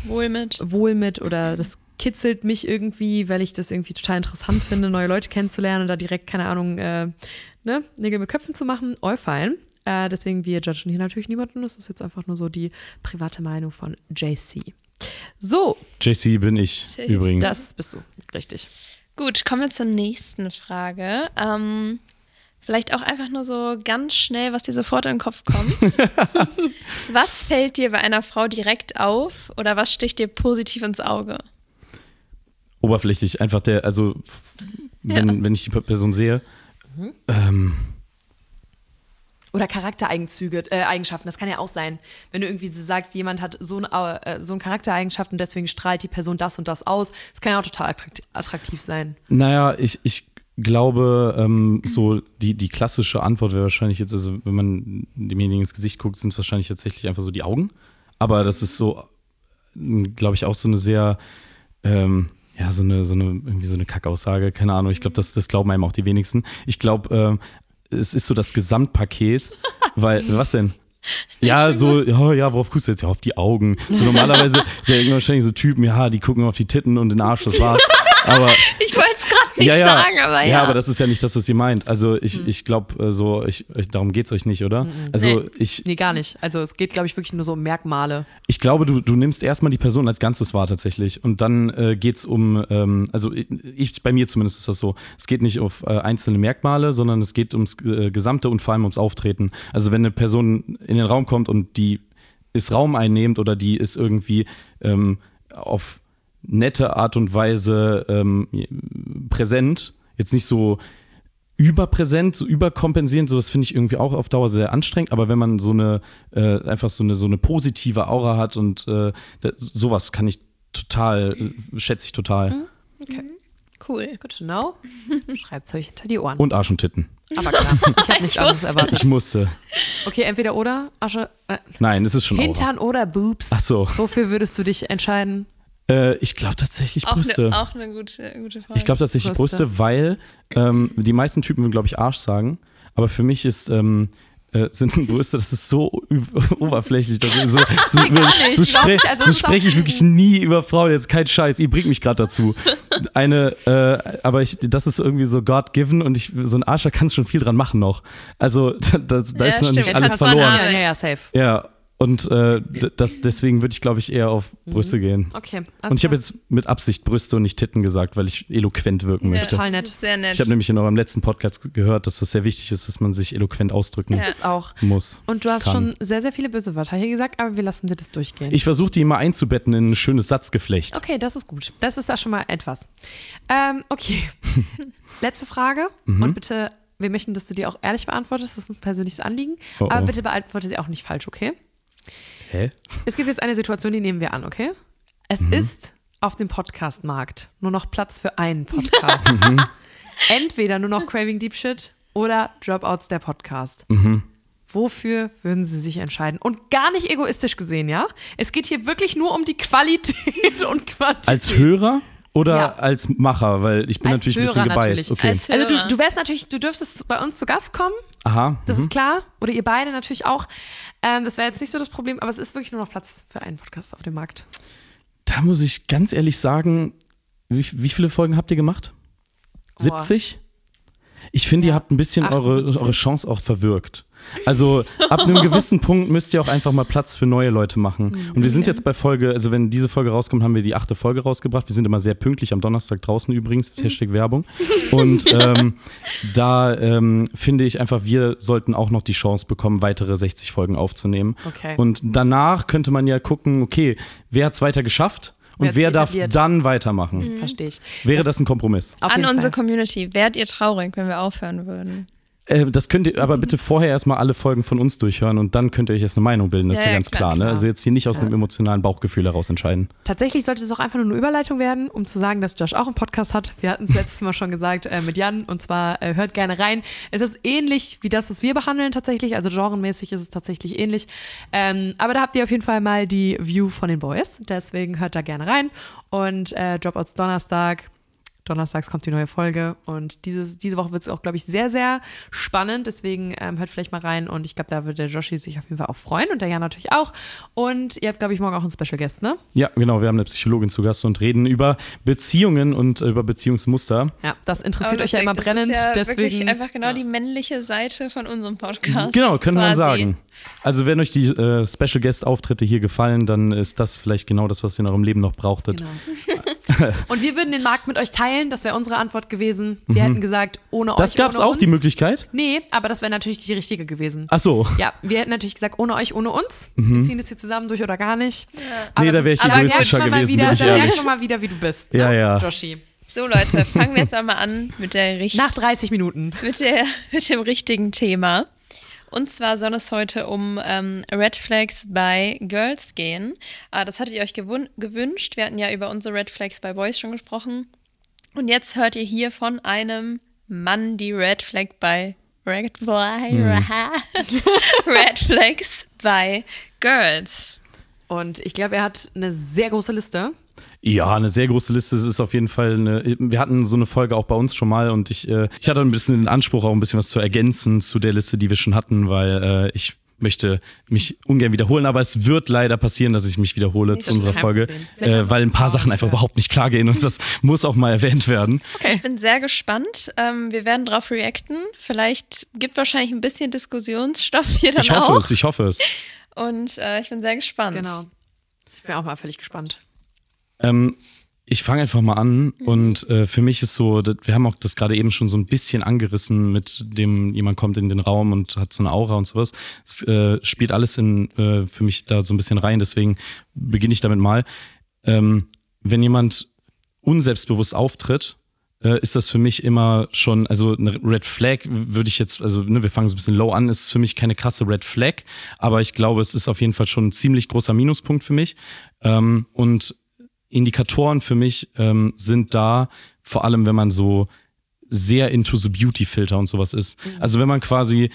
wohl mit. wohl mit oder das kitzelt mich irgendwie, weil ich das irgendwie total interessant finde, neue Leute kennenzulernen und da direkt, keine Ahnung, äh, ne, Nägel mit Köpfen zu machen, all fine. Äh, deswegen, wir judgen hier natürlich niemanden. Das ist jetzt einfach nur so die private Meinung von JC. So, JC bin ich Ich- übrigens. das bist du. Richtig. Gut, kommen wir zur nächsten Frage. Ähm, Vielleicht auch einfach nur so ganz schnell, was dir sofort in den Kopf kommt. was fällt dir bei einer Frau direkt auf oder was sticht dir positiv ins Auge? Oberflächlich, einfach der, also wenn, Ja. wenn ich die Person sehe, ähm, Oder Charaktereigenzüge, äh, das kann ja auch sein. Wenn du irgendwie sagst, jemand hat so, ein, äh, so eine Charaktereigenschaft und deswegen strahlt die Person das und das aus, das kann ja auch total attrakt attraktiv sein. Naja, ich, ich glaube, ähm, so die, die klassische Antwort wäre wahrscheinlich jetzt, also wenn man demjenigen ins Gesicht guckt, sind wahrscheinlich tatsächlich einfach so die Augen. Aber das ist so, glaube ich, auch so eine sehr, ähm, ja, so eine, so eine, irgendwie so eine Kackaussage, keine Ahnung. Ich glaube, das, das glauben einem auch die wenigsten. Ich glaube, ähm, es ist so das Gesamtpaket, weil, was denn? Ja, so, ja, ja, worauf guckst du jetzt? Ja, auf die Augen. So normalerweise denken wahrscheinlich so Typen, ja, die gucken auf die Titten und den Arsch, das war's. Aber Ich wollte es nicht ja, ja. sagen, aber ja. Ja, aber das ist ja nicht das, was ihr meint. Also ich, ich glaube, äh, so, ich, ich, darum geht's euch nicht, oder? Also Nee. ich, Nee, gar nicht. Also es geht, glaube ich, wirklich nur so um Merkmale. ich glaube, du, du nimmst erstmal die Person als Ganzes wahr tatsächlich. Und dann äh, geht's um, ähm, also ich, ich, bei mir zumindest ist das so, es geht nicht auf äh, einzelne Merkmale, sondern es geht ums äh, Gesamte und vor allem ums Auftreten. Also wenn eine Person in den Raum kommt und die ist Raum einnehmend oder die ist irgendwie ähm, auf nette Art und Weise ähm, präsent, jetzt nicht so überpräsent, so überkompensierend, sowas finde ich irgendwie auch auf Dauer sehr anstrengend, aber wenn man so eine, äh, einfach so eine, so eine positive Aura hat und äh, da, sowas kann ich total, äh, schätze ich total. cool. Good to know. Schreibt's euch hinter die Ohren. Und Arsch und Titten. Aber klar, ich habe nichts anderes erwartet. Ich musste. Okay, entweder oder, Asche, äh, Nein, es ist schon Aura. Hintern oder Boobs. Ach so. Wofür würdest du dich entscheiden? Äh, ich glaube tatsächlich Auch Brüste. eine auch ne gute, gute Frage. Ich glaube tatsächlich Brüste. Brüste, weil ähm, die meisten Typen würden, glaube ich, Arsch sagen. Aber für mich ist, ähm, äh, sind Brüste, das ist so oberflächlich. Das ist so so, so, glaub sprech, ich. Also so spreche ich wirklich nie über Frauen. Jetzt kein Scheiß, ihr bringt mich gerade dazu. Eine, äh, aber ich, das ist irgendwie so God-given und ich, so ein Arsch, da kannst du schon viel dran machen noch. Also das, da Ja, ist noch stimmt. nicht alles verloren. Ja, ja, safe. Ja, und äh, das, deswegen würde ich, glaube ich, eher auf Brüste gehen. Okay. Und ich habe jetzt mit Absicht Brüste und nicht Titten gesagt, weil ich eloquent wirken möchte. Total nett. Sehr nett. Ich habe nämlich in eurem letzten Podcast gehört, dass das sehr wichtig ist, dass man sich eloquent ausdrücken Ja. Das ist auch. muss. Und du hast Kann. schon sehr, sehr viele böse Wörter hier gesagt, aber wir lassen dir das durchgehen. Ich versuche die immer einzubetten in ein schönes Satzgeflecht. okay, das ist gut. Das ist da schon mal etwas. Ähm, okay. Letzte Frage. Mhm. Und bitte, wir möchten, dass du die auch ehrlich beantwortest. Das ist ein persönliches Anliegen. Oh, Aber oh. bitte beantworte sie auch nicht falsch, okay? Hä? Es gibt jetzt eine Situation, die nehmen wir an, okay? Es Mhm. ist auf dem Podcast-Markt nur noch Platz für einen Podcast. Mhm. Entweder nur noch Craving Deep Shit oder Dropouts der Podcast. Mhm. Wofür würden Sie sich entscheiden? Und gar nicht egoistisch gesehen, ja? Es geht hier wirklich nur um die Qualität und Quantität. Als Hörer oder Ja. als Macher? Weil ich bin Als natürlich ein bisschen Hörer gebeißt. natürlich. Okay. Als Also Hörer. du, du wärst natürlich, du dürftest bei uns zu Gast kommen, Aha. das mhm. ist klar. Oder ihr beide natürlich auch. Ähm, das wäre jetzt nicht so das Problem, aber es ist wirklich nur noch Platz für einen Podcast auf dem Markt. Da muss ich ganz ehrlich sagen, wie, wie viele Folgen habt ihr gemacht? Boah. 70? Ich finde, ihr habt ein bisschen eure, 78. eure Chance auch verwirkt. Also ab einem gewissen Punkt müsst ihr auch einfach mal Platz für neue Leute machen. Und wir sind jetzt bei Folge, also wenn diese Folge rauskommt, haben wir die achte Folge rausgebracht. Wir sind immer sehr pünktlich am Donnerstag draußen übrigens, Hashtag Werbung. Und ähm, da ähm, finde ich einfach, wir sollten auch noch die Chance bekommen, weitere 60 Folgen aufzunehmen. Okay. Und danach könnte man ja gucken, okay, wer hat es weiter geschafft und Wer darf etabliert? dann weitermachen. Verstehe ich. Wäre das ein Kompromiss? Auf An jeden unsere Fall. Community. Wärt ihr traurig, wenn wir aufhören würden? Äh, das könnt ihr aber bitte vorher erstmal alle Folgen von uns durchhören und dann könnt ihr euch jetzt eine Meinung bilden. Das ist Ja, ja, ja, ganz klar, klar. Ne? Also jetzt hier nicht aus einem emotionalen Bauchgefühl heraus entscheiden. Tatsächlich sollte es auch einfach nur eine Überleitung werden, um zu sagen, dass Josh auch einen Podcast hat. Wir hatten es letztes Mal schon gesagt äh, mit Jan und zwar äh, hört gerne rein. Es ist ähnlich wie das, was wir behandeln tatsächlich, also genremäßig ist es tatsächlich ähnlich. Ähm, aber da habt ihr auf jeden Fall mal die View von den Boys, deswegen hört da gerne rein. Und äh, Dropouts Donnerstag. Donnerstags kommt die neue Folge und diese, diese Woche wird es auch, glaube ich, sehr, sehr spannend. Deswegen ähm, hört vielleicht mal rein und ich glaube, da wird der Joshi sich auf jeden Fall auch freuen und der Jan natürlich auch. Und ihr habt, glaube ich, morgen auch einen Special Guest, ne? Ja, genau. Wir haben eine Psychologin zu Gast und reden über Beziehungen und äh, über Beziehungsmuster. Ja, das interessiert euch ja immer das brennend. ist ja deswegen wirklich einfach genau die männliche Seite von unserem Podcast. Genau, könnte man quasi. sagen. Also wenn euch die äh, Special Guest Auftritte hier gefallen, dann ist das vielleicht genau das, was ihr in eurem Leben noch brauchtet. Genau. Und wir würden den Markt mit euch teilen. Das wäre unsere Antwort gewesen. Wir hätten gesagt, ohne Das euch. gab es auch uns. die Möglichkeit. Nee, aber das wäre natürlich die richtige gewesen. Ach so. Ja, wir hätten natürlich gesagt, ohne euch, ohne uns. Wir ziehen das hier zusammen durch oder gar nicht. Aber Nee, da wäre ich Aber egoistischer gewesen, wieder, bin ich ehrlich. man mal wieder, wie du bist. Ja, ne, ja. Joshi. So Leute, fangen wir jetzt einmal an mit der richtigen Nach 30 Minuten. mit, der, mit dem richtigen Thema. Und zwar soll es heute um ähm, Red Flags bei Girls gehen. Ah, das hattet ihr euch gewünscht. Wir hatten ja über unsere Red Flags bei Boys schon gesprochen. Und jetzt hört ihr hier von einem Mann die Red Flag bei Red, Flag, Red Flags bei Girls. Und ich glaube, er hat eine sehr große Liste. Ja, eine sehr große Liste. Es ist auf jeden Fall eine. Wir hatten so eine Folge auch bei uns schon mal und ich, äh, ich hatte ein bisschen den Anspruch, auch ein bisschen was zu ergänzen zu der Liste, die wir schon hatten, weil äh, ich möchte mich ungern wiederholen, aber es wird leider passieren, dass ich mich wiederhole zu das ist unserer Folge, äh, weil ein paar Sachen einfach überhaupt nicht klar gehen und das muss auch mal erwähnt werden. Ich bin sehr gespannt. Ähm, wir werden darauf reacten. Vielleicht gibt wahrscheinlich ein bisschen Diskussionsstoff hier dann Ich hoffe auch. es, ich hoffe es. Und äh, ich bin sehr gespannt. Genau. Ich bin auch mal völlig gespannt. Ähm, ich fange einfach mal an und äh, für mich ist so, wir haben auch das gerade eben schon so ein bisschen angerissen mit dem, jemand kommt in den Raum und hat so eine Aura und sowas. Das äh, spielt alles in, äh, für mich da so ein bisschen rein, deswegen beginne ich damit mal. Ähm, wenn jemand unselbstbewusst auftritt, äh, ist das für mich immer schon, also eine Red Flag würde ich jetzt, also ne, wir fangen so ein bisschen low an, ist für mich keine krasse Red Flag, aber ich glaube, es ist auf jeden Fall schon ein ziemlich großer Minuspunkt für mich. Ähm, und Indikatoren für mich ähm, sind da, vor allem wenn man so sehr into the Beauty-Filter und sowas ist. Also wenn man quasi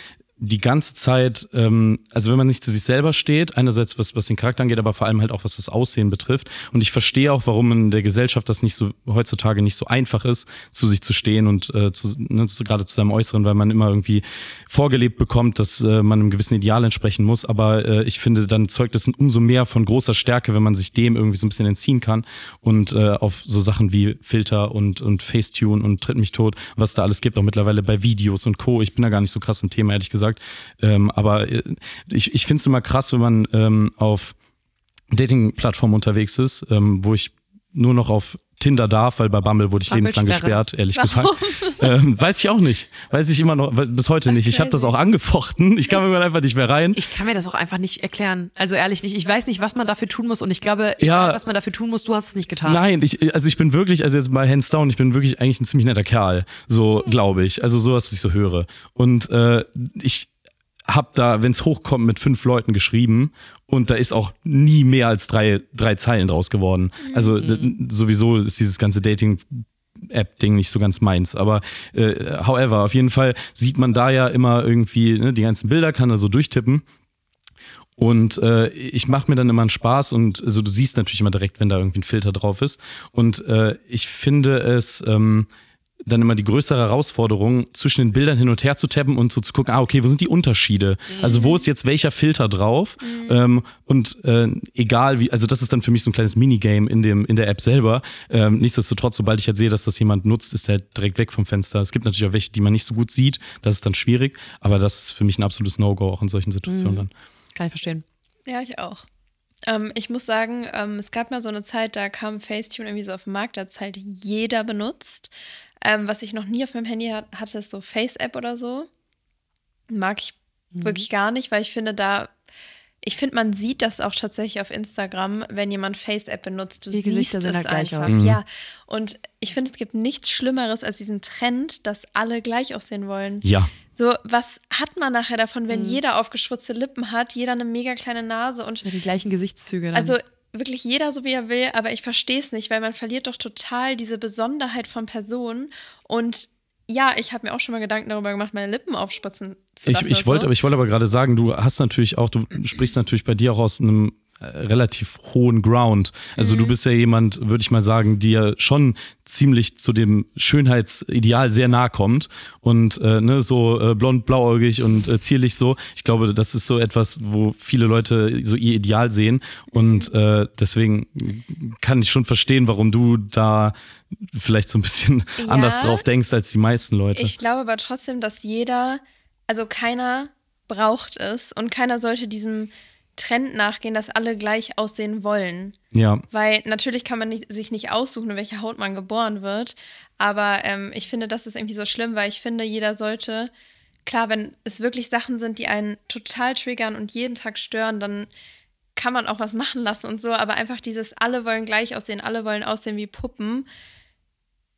die ganze Zeit, ähm, also wenn man nicht zu sich selber steht, einerseits was, was den Charakter angeht, aber vor allem halt auch was das Aussehen betrifft. Und ich verstehe auch, warum in der Gesellschaft das nicht so heutzutage nicht so einfach ist, zu sich zu stehen und äh, zu, ne, zu, gerade zu seinem Äußeren, weil man immer irgendwie vorgelebt bekommt, dass äh, man einem gewissen Ideal entsprechen muss. Aber äh, ich finde, dann zeugt es umso mehr von großer Stärke, wenn man sich dem irgendwie so ein bisschen entziehen kann und äh, auf so Sachen wie Filter und, und Facetune und Tritt mich tot, was da alles gibt, auch mittlerweile bei Videos und Co. Ich bin da gar nicht so krass im Thema, ehrlich gesagt. Ähm, aber äh, ich, ich finde es immer krass, wenn man ähm, auf Dating-Plattformen unterwegs ist, ähm, wo ich nur noch auf Tinder darf, weil bei Bumble wurde ich lebenslang gesperrt, ehrlich gesagt. Ähm, weiß ich auch nicht. Weiß ich immer noch, bis heute nicht. Ich habe das auch angefochten. Ich kam irgendwann einfach nicht mehr rein. Ich kann mir das auch einfach nicht erklären. Also ehrlich nicht. Ich weiß nicht, was man dafür tun muss. Und ich glaube, Ja. egal, was man dafür tun muss, du hast es nicht getan. Nein, ich, also ich bin wirklich, also jetzt mal hands down, ich bin wirklich eigentlich ein ziemlich netter Kerl, so glaube ich. Also sowas, was ich so höre. Und äh, ich hab da, wenn es hochkommt, mit fünf Leuten geschrieben und da ist auch nie mehr als drei, drei Zeilen draus geworden. Also d- sowieso ist dieses ganze Dating App-Ding nicht so ganz meins. Aber äh, however, auf jeden Fall sieht man da ja immer irgendwie ne, die ganzen Bilder, kann er so durchtippen. Und äh, ich mache mir dann immer einen Spaß und also du siehst natürlich immer direkt, wenn da irgendwie ein Filter drauf ist. Und äh, ich finde es ähm, dann immer die größere Herausforderung, zwischen den Bildern hin und her zu tappen und so zu gucken, ah, okay, wo sind die Unterschiede? Also wo ist jetzt welcher Filter drauf? Ähm, und äh, egal wie, also das ist dann für mich so ein kleines Minigame in dem in der App selber. Ähm, nichtsdestotrotz, sobald ich halt sehe, dass das jemand nutzt, ist der halt direkt weg vom Fenster. Es gibt natürlich auch welche, die man nicht so gut sieht, das ist dann schwierig, aber das ist für mich ein absolutes No-Go auch in solchen Situationen dann. Kann ich verstehen. Ja, ich auch. Ähm, ich muss sagen, ähm, es gab mal so eine Zeit, da kam Facetune irgendwie so auf den Markt, da hat es halt jeder benutzt. Ähm, was ich noch nie auf meinem Handy hat, hatte, ist so Face-App oder so. Mag ich wirklich gar nicht, weil ich finde, da, ich finde, man sieht das auch tatsächlich auf Instagram, wenn jemand Face-App benutzt. Du Die siehst Gesichter sehen es halt gleich einfach. aus. Mhm. Ja, und ich finde, es gibt nichts Schlimmeres als diesen Trend, dass alle gleich aussehen wollen. Ja. So, was hat man nachher davon, Mhm. wenn jeder aufgeschwurzte Lippen hat, jeder eine mega kleine Nase und Ja, die gleichen Gesichtszüge. Dann. also wirklich jeder so wie er will, aber ich verstehe es nicht, weil man verliert doch total diese Besonderheit von Personen und ja, ich habe mir auch schon mal Gedanken darüber gemacht, meine Lippen aufspritzen zu Ich, lassen. ich und wollte, so. aber ich wollte aber gerade sagen, du hast natürlich auch, du sprichst natürlich bei dir auch aus einem relativ hohen Ground. Also Mhm. du bist ja jemand, würde ich mal sagen, die ja schon ziemlich zu dem Schönheitsideal sehr nahe kommt und äh, ne, so äh, blond, blauäugig und äh, zierlich so. Ich glaube, das ist so etwas, wo viele Leute so ihr Ideal sehen und äh, deswegen kann ich schon verstehen, warum du da vielleicht so ein bisschen Ja. anders drauf denkst als die meisten Leute. Ich glaube aber trotzdem, dass jeder, also keiner braucht es und keiner sollte diesem Trend nachgehen, dass alle gleich aussehen wollen. Ja. Weil natürlich kann man nicht, sich nicht aussuchen, in welcher Haut man geboren wird. Aber ähm, ich finde, das ist irgendwie so schlimm, weil ich finde, jeder sollte, klar, wenn es wirklich Sachen sind, die einen total triggern und jeden Tag stören, dann kann man auch was machen lassen und so. Aber einfach dieses, alle wollen gleich aussehen, alle wollen aussehen wie Puppen,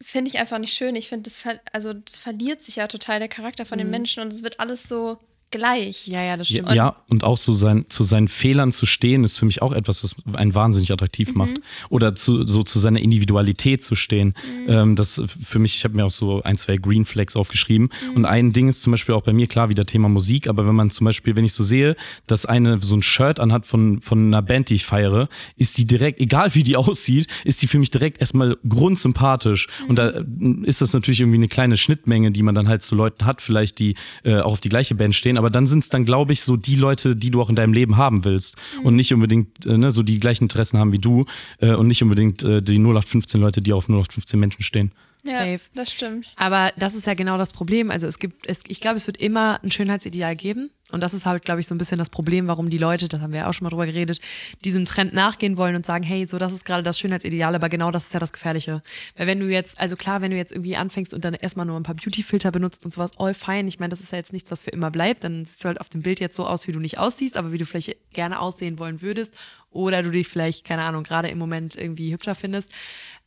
finde ich einfach nicht schön. Ich finde, das, also, das verliert sich ja total der Charakter von den Menschen und es wird alles so gleich. Ja, ja, das Ja, stimmt. ja, und auch so sein, zu seinen Fehlern zu stehen, ist für mich auch etwas, was einen wahnsinnig attraktiv Mhm. macht. Oder zu, so zu seiner Individualität zu stehen. Mhm. Ähm, das für mich, ich habe mir auch so ein, zwei Green Flags aufgeschrieben. Mhm. Und ein Ding ist zum Beispiel auch bei mir, klar, wieder Thema Musik, aber wenn man zum Beispiel, wenn ich so sehe, dass eine so ein Shirt anhat von, von einer Band, die ich feiere, ist die direkt, egal wie die aussieht, ist die für mich direkt erstmal grundsympathisch. Und da Mhm. äh, ist das natürlich irgendwie eine kleine Schnittmenge, die man dann halt zu Leuten hat, vielleicht, die äh, auch auf die gleiche Band stehen. Aber dann sind es dann, glaube ich, so die Leute, die du auch in deinem Leben haben willst. Und nicht unbedingt äh, ne, so die gleichen Interessen haben wie du äh, und nicht unbedingt äh, die 0815 Leute, die auf 0815 Menschen stehen. Ja, Safe. das stimmt. Aber das ist ja genau das Problem. Also es gibt, es, ich glaube, es wird immer ein Schönheitsideal geben. Und das ist halt, glaube ich, so ein bisschen das Problem, warum die Leute, das haben wir ja auch schon mal drüber geredet, diesem Trend nachgehen wollen und sagen, hey, so das ist gerade das Schönheitsideal, aber genau das ist ja das Gefährliche. Weil wenn du jetzt, also klar, wenn du jetzt irgendwie anfängst und dann erstmal nur ein paar Beauty-Filter benutzt und sowas, all fine. Ich meine, das ist ja jetzt nichts, was für immer bleibt. Dann siehst du halt auf dem Bild jetzt so aus, wie du nicht aussiehst, aber wie du vielleicht gerne aussehen wollen würdest. Oder du dich vielleicht, keine Ahnung, gerade im Moment irgendwie hübscher findest.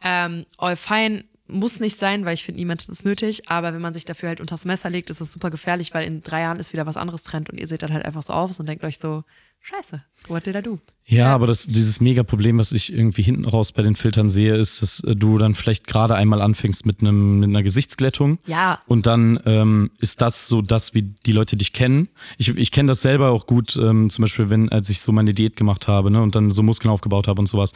Ähm, all fine muss nicht sein, weil ich finde, niemand es nötig. Aber wenn man sich dafür halt unters Messer legt, ist das super gefährlich, weil in drei Jahren ist wieder was anderes Trend und ihr seht dann halt einfach so auf und denkt euch so, scheiße, what did I do? Ja, aber das, dieses Mega-Problem, was ich irgendwie hinten raus bei den Filtern sehe, ist, dass äh, du dann vielleicht gerade einmal anfängst mit, einem, mit einer Gesichtsglättung. Ja. Und dann ähm, ist das so das, wie die Leute dich kennen. Ich, ich kenne das selber auch gut, ähm, zum Beispiel, wenn, als ich so meine Diät gemacht habe ne, und dann so Muskeln aufgebaut habe und sowas.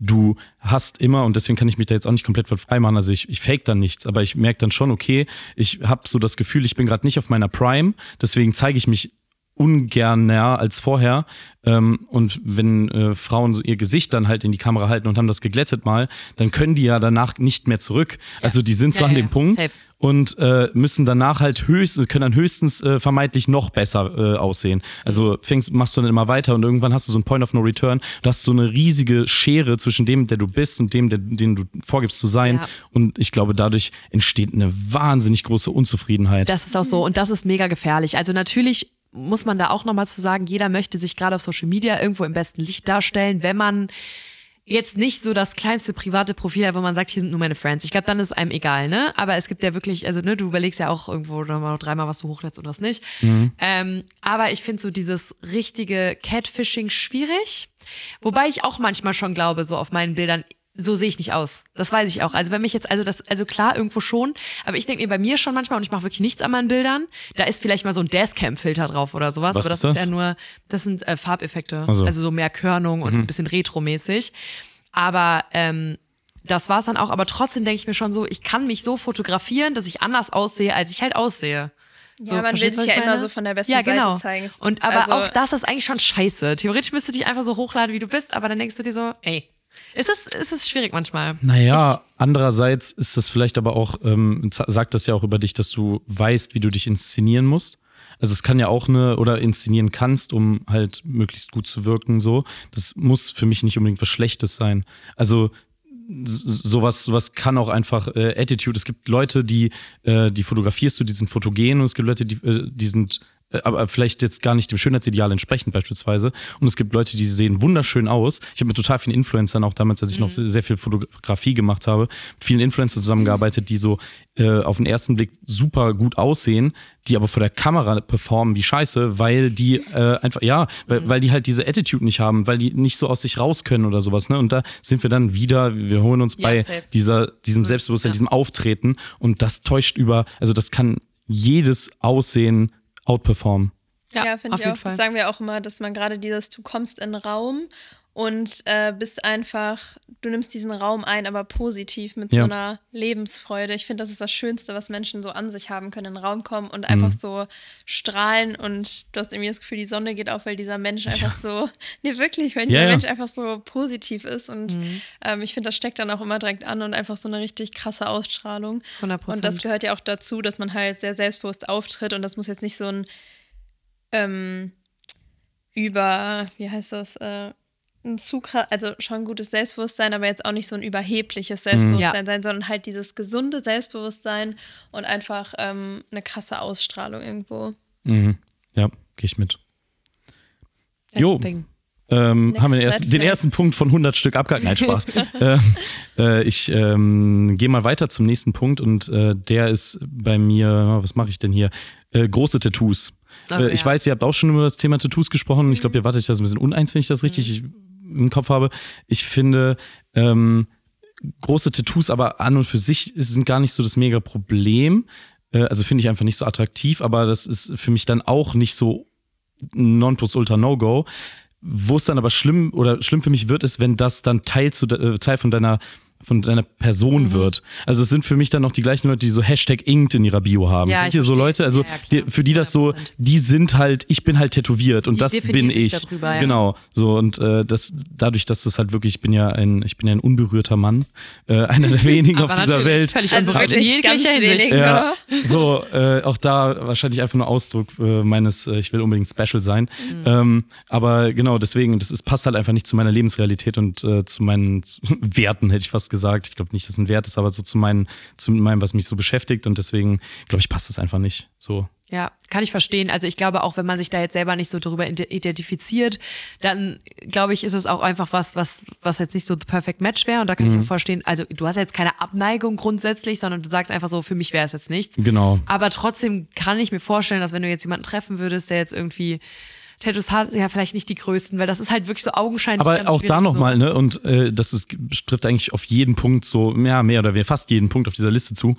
Du hast immer, und deswegen kann ich mich da jetzt auch nicht komplett von frei machen, also ich, ich fake dann nichts, aber ich merke dann schon, okay, ich habe so das Gefühl, ich bin gerade nicht auf meiner Prime, deswegen zeige ich mich ungerner als vorher. Ähm, und wenn äh, Frauen so ihr Gesicht dann halt in die Kamera halten und haben das geglättet mal, dann können die ja danach nicht mehr zurück. Also die sind so Ja, an ja, dem ja. Punkt Safe. und äh, müssen danach halt höchstens, können dann höchstens äh, vermeintlich noch besser äh, aussehen. Also fängst, machst du dann immer weiter und irgendwann hast du so einen Point of No Return. Du hast so eine riesige Schere zwischen dem, der du bist und dem, der, den du vorgibst zu sein. Ja. Und ich glaube, dadurch entsteht eine wahnsinnig große Unzufriedenheit. Das ist auch so und das ist mega gefährlich. Also natürlich muss man da auch nochmal zu sagen, jeder möchte sich gerade auf Social Media irgendwo im besten Licht darstellen, wenn man jetzt nicht so das kleinste private Profil hat, wo man sagt, hier sind nur meine Friends. Ich glaube, dann ist einem egal, ne? Aber es gibt ja wirklich, also ne, du überlegst ja auch irgendwo nochmal dreimal, was du hochlädst und was nicht. Ähm, aber ich finde so dieses richtige Catfishing schwierig. Wobei ich auch manchmal schon glaube, so auf meinen Bildern, so sehe ich nicht aus. Das weiß ich auch. Also wenn mich jetzt, also das, also klar, irgendwo schon, aber ich denke mir bei mir schon manchmal, und ich mache wirklich nichts an meinen Bildern, da ist vielleicht mal so ein Dashcam-Filter drauf oder sowas, Was aber das ist ist, das? ja nur, das sind äh, Farbeffekte. Ach so. Also so mehr Körnung und ist ein bisschen retromäßig. Aber ähm, das war's dann auch. Aber trotzdem denke ich mir schon so, ich kann mich so fotografieren, dass ich anders aussehe, als ich halt aussehe. So, Ja, man will sich ja ich immer so von der besten ja, genau. Seite zeigen. Und aber Also- auch das ist eigentlich schon scheiße. Theoretisch müsstest du dich einfach so hochladen, wie du bist, aber dann denkst du dir so, ey, ist es, ist es schwierig manchmal. Naja, andererseits ist das vielleicht aber auch, ähm, sagt das ja auch über dich, dass du weißt, wie du dich inszenieren musst. Also es kann ja auch eine, oder inszenieren kannst, um halt möglichst gut zu wirken, so. Das muss für mich nicht unbedingt was Schlechtes sein. Also sowas, sowas kann auch einfach äh, Attitude. Es gibt Leute, die, äh, die fotografierst du, die sind fotogen und es gibt Leute, die, äh, die sind aber vielleicht jetzt gar nicht dem Schönheitsideal entsprechend beispielsweise. Und es gibt Leute, die sehen wunderschön aus. Ich habe mit total vielen Influencern auch damals, als ich noch sehr, viel Fotografie gemacht habe, mit vielen Influencern zusammengearbeitet, die so äh, auf den ersten Blick super gut aussehen, die aber vor der Kamera performen wie Scheiße, weil die äh, einfach, ja, weil, weil die halt diese Attitude nicht haben, weil die nicht so aus sich raus können oder sowas. Ne? Und da sind wir dann wieder, wir holen uns Ja, bei dieser, diesem Selbstbewusstsein, ja. diesem Auftreten und das täuscht über, also das kann jedes Aussehen outperformen. Ja, finde auf ich auch. Fall. Das sagen wir auch immer, dass man gerade dieses, du kommst in den Raum und äh, bist einfach, du nimmst diesen Raum ein, aber positiv mit Ja. so einer Lebensfreude. Ich finde, das ist das Schönste, was Menschen so an sich haben können, in den Raum kommen und einfach Mhm. so strahlen und du hast irgendwie das Gefühl, die Sonne geht auf, weil dieser Mensch einfach so, nee, wirklich, weil Ja, dieser ja. Mensch einfach so positiv ist und Mhm. ähm, ich finde, das steckt dann auch immer direkt an und einfach so eine richtig krasse Ausstrahlung. 100 Und das gehört ja auch dazu, dass man halt sehr selbstbewusst auftritt und das muss jetzt nicht so ein, ähm, über, wie heißt das, äh, ein zu krass, also schon ein gutes Selbstbewusstsein, aber jetzt auch nicht so ein überhebliches Selbstbewusstsein Ja. sein, sondern halt dieses gesunde Selbstbewusstsein und einfach ähm, eine krasse Ausstrahlung irgendwo. Mhm. Ja, gehe ich mit. Jo. Ding. Ähm, haben wir den ersten, den ersten Punkt von 100 Stück abgehakt. Nein, Spaß. ähm, äh, ich ähm, gehe mal weiter zum nächsten Punkt und äh, der ist bei mir, was mache ich denn hier? Äh, große Tattoos. Oh, äh, ich ja. weiß, ihr habt auch schon über das Thema Tattoos gesprochen. Ich glaube, ihr wartet das ein bisschen uneins, wenn ich das richtig im Kopf habe. Ich finde, ähm, große Tattoos aber an und für sich sind gar nicht so das mega Problem. Äh, also finde ich einfach nicht so attraktiv, aber das ist für mich dann auch nicht so Nonplusultra No-Go. Wo es dann aber schlimm oder schlimm für mich wird, ist, wenn das dann Teil, zu, äh, Teil von deiner von deiner Person wird. Also es sind für mich dann noch die gleichen Leute, die so Hashtag Inked in ihrer Bio haben. Ja, Kennt ich ihr so verstehe. Leute? Also Ja, ja, die, für die das so, 100%. die sind halt, ich bin halt tätowiert und Die das bin sich ich. darüber, ja. Genau. So und äh, das dadurch, dass das halt wirklich, ich bin ja ein, ich bin ja ein unberührter Mann, äh, einer der wenigen auf dieser Welt. Völlig Also in wirklich ganz jeglicher Hinsicht. Ja, Ja. so, äh, auch da wahrscheinlich einfach nur Ausdruck äh, meines, äh, ich will unbedingt special sein. Mhm. Ähm, aber genau, deswegen, das ist, passt halt einfach nicht zu meiner Lebensrealität und äh, zu meinen Werten, hätte ich fast gesagt. Ich glaube nicht, dass es ein Wert ist, aber so zu, meinen, zu meinem, was mich so beschäftigt und deswegen, glaube ich, passt das einfach nicht. So. Ja, kann ich verstehen. Also ich glaube auch, wenn man sich da jetzt selber nicht so darüber ide- identifiziert, dann glaube ich, ist es auch einfach was, was, was jetzt nicht so the perfect match wäre. Und da kann ich auch verstehen, also du hast jetzt keine Abneigung grundsätzlich, sondern du sagst einfach so, für mich wäre es jetzt nichts. Genau. Aber trotzdem kann ich mir vorstellen, dass wenn du jetzt jemanden treffen würdest, der jetzt irgendwie Tattoos hat, ja vielleicht nicht die größten, weil das ist halt wirklich so augenscheinlich. Aber auch da nochmal, ne, und äh, das ist, trifft eigentlich auf jeden Punkt so, ja, mehr oder weniger fast jeden Punkt auf dieser Liste zu.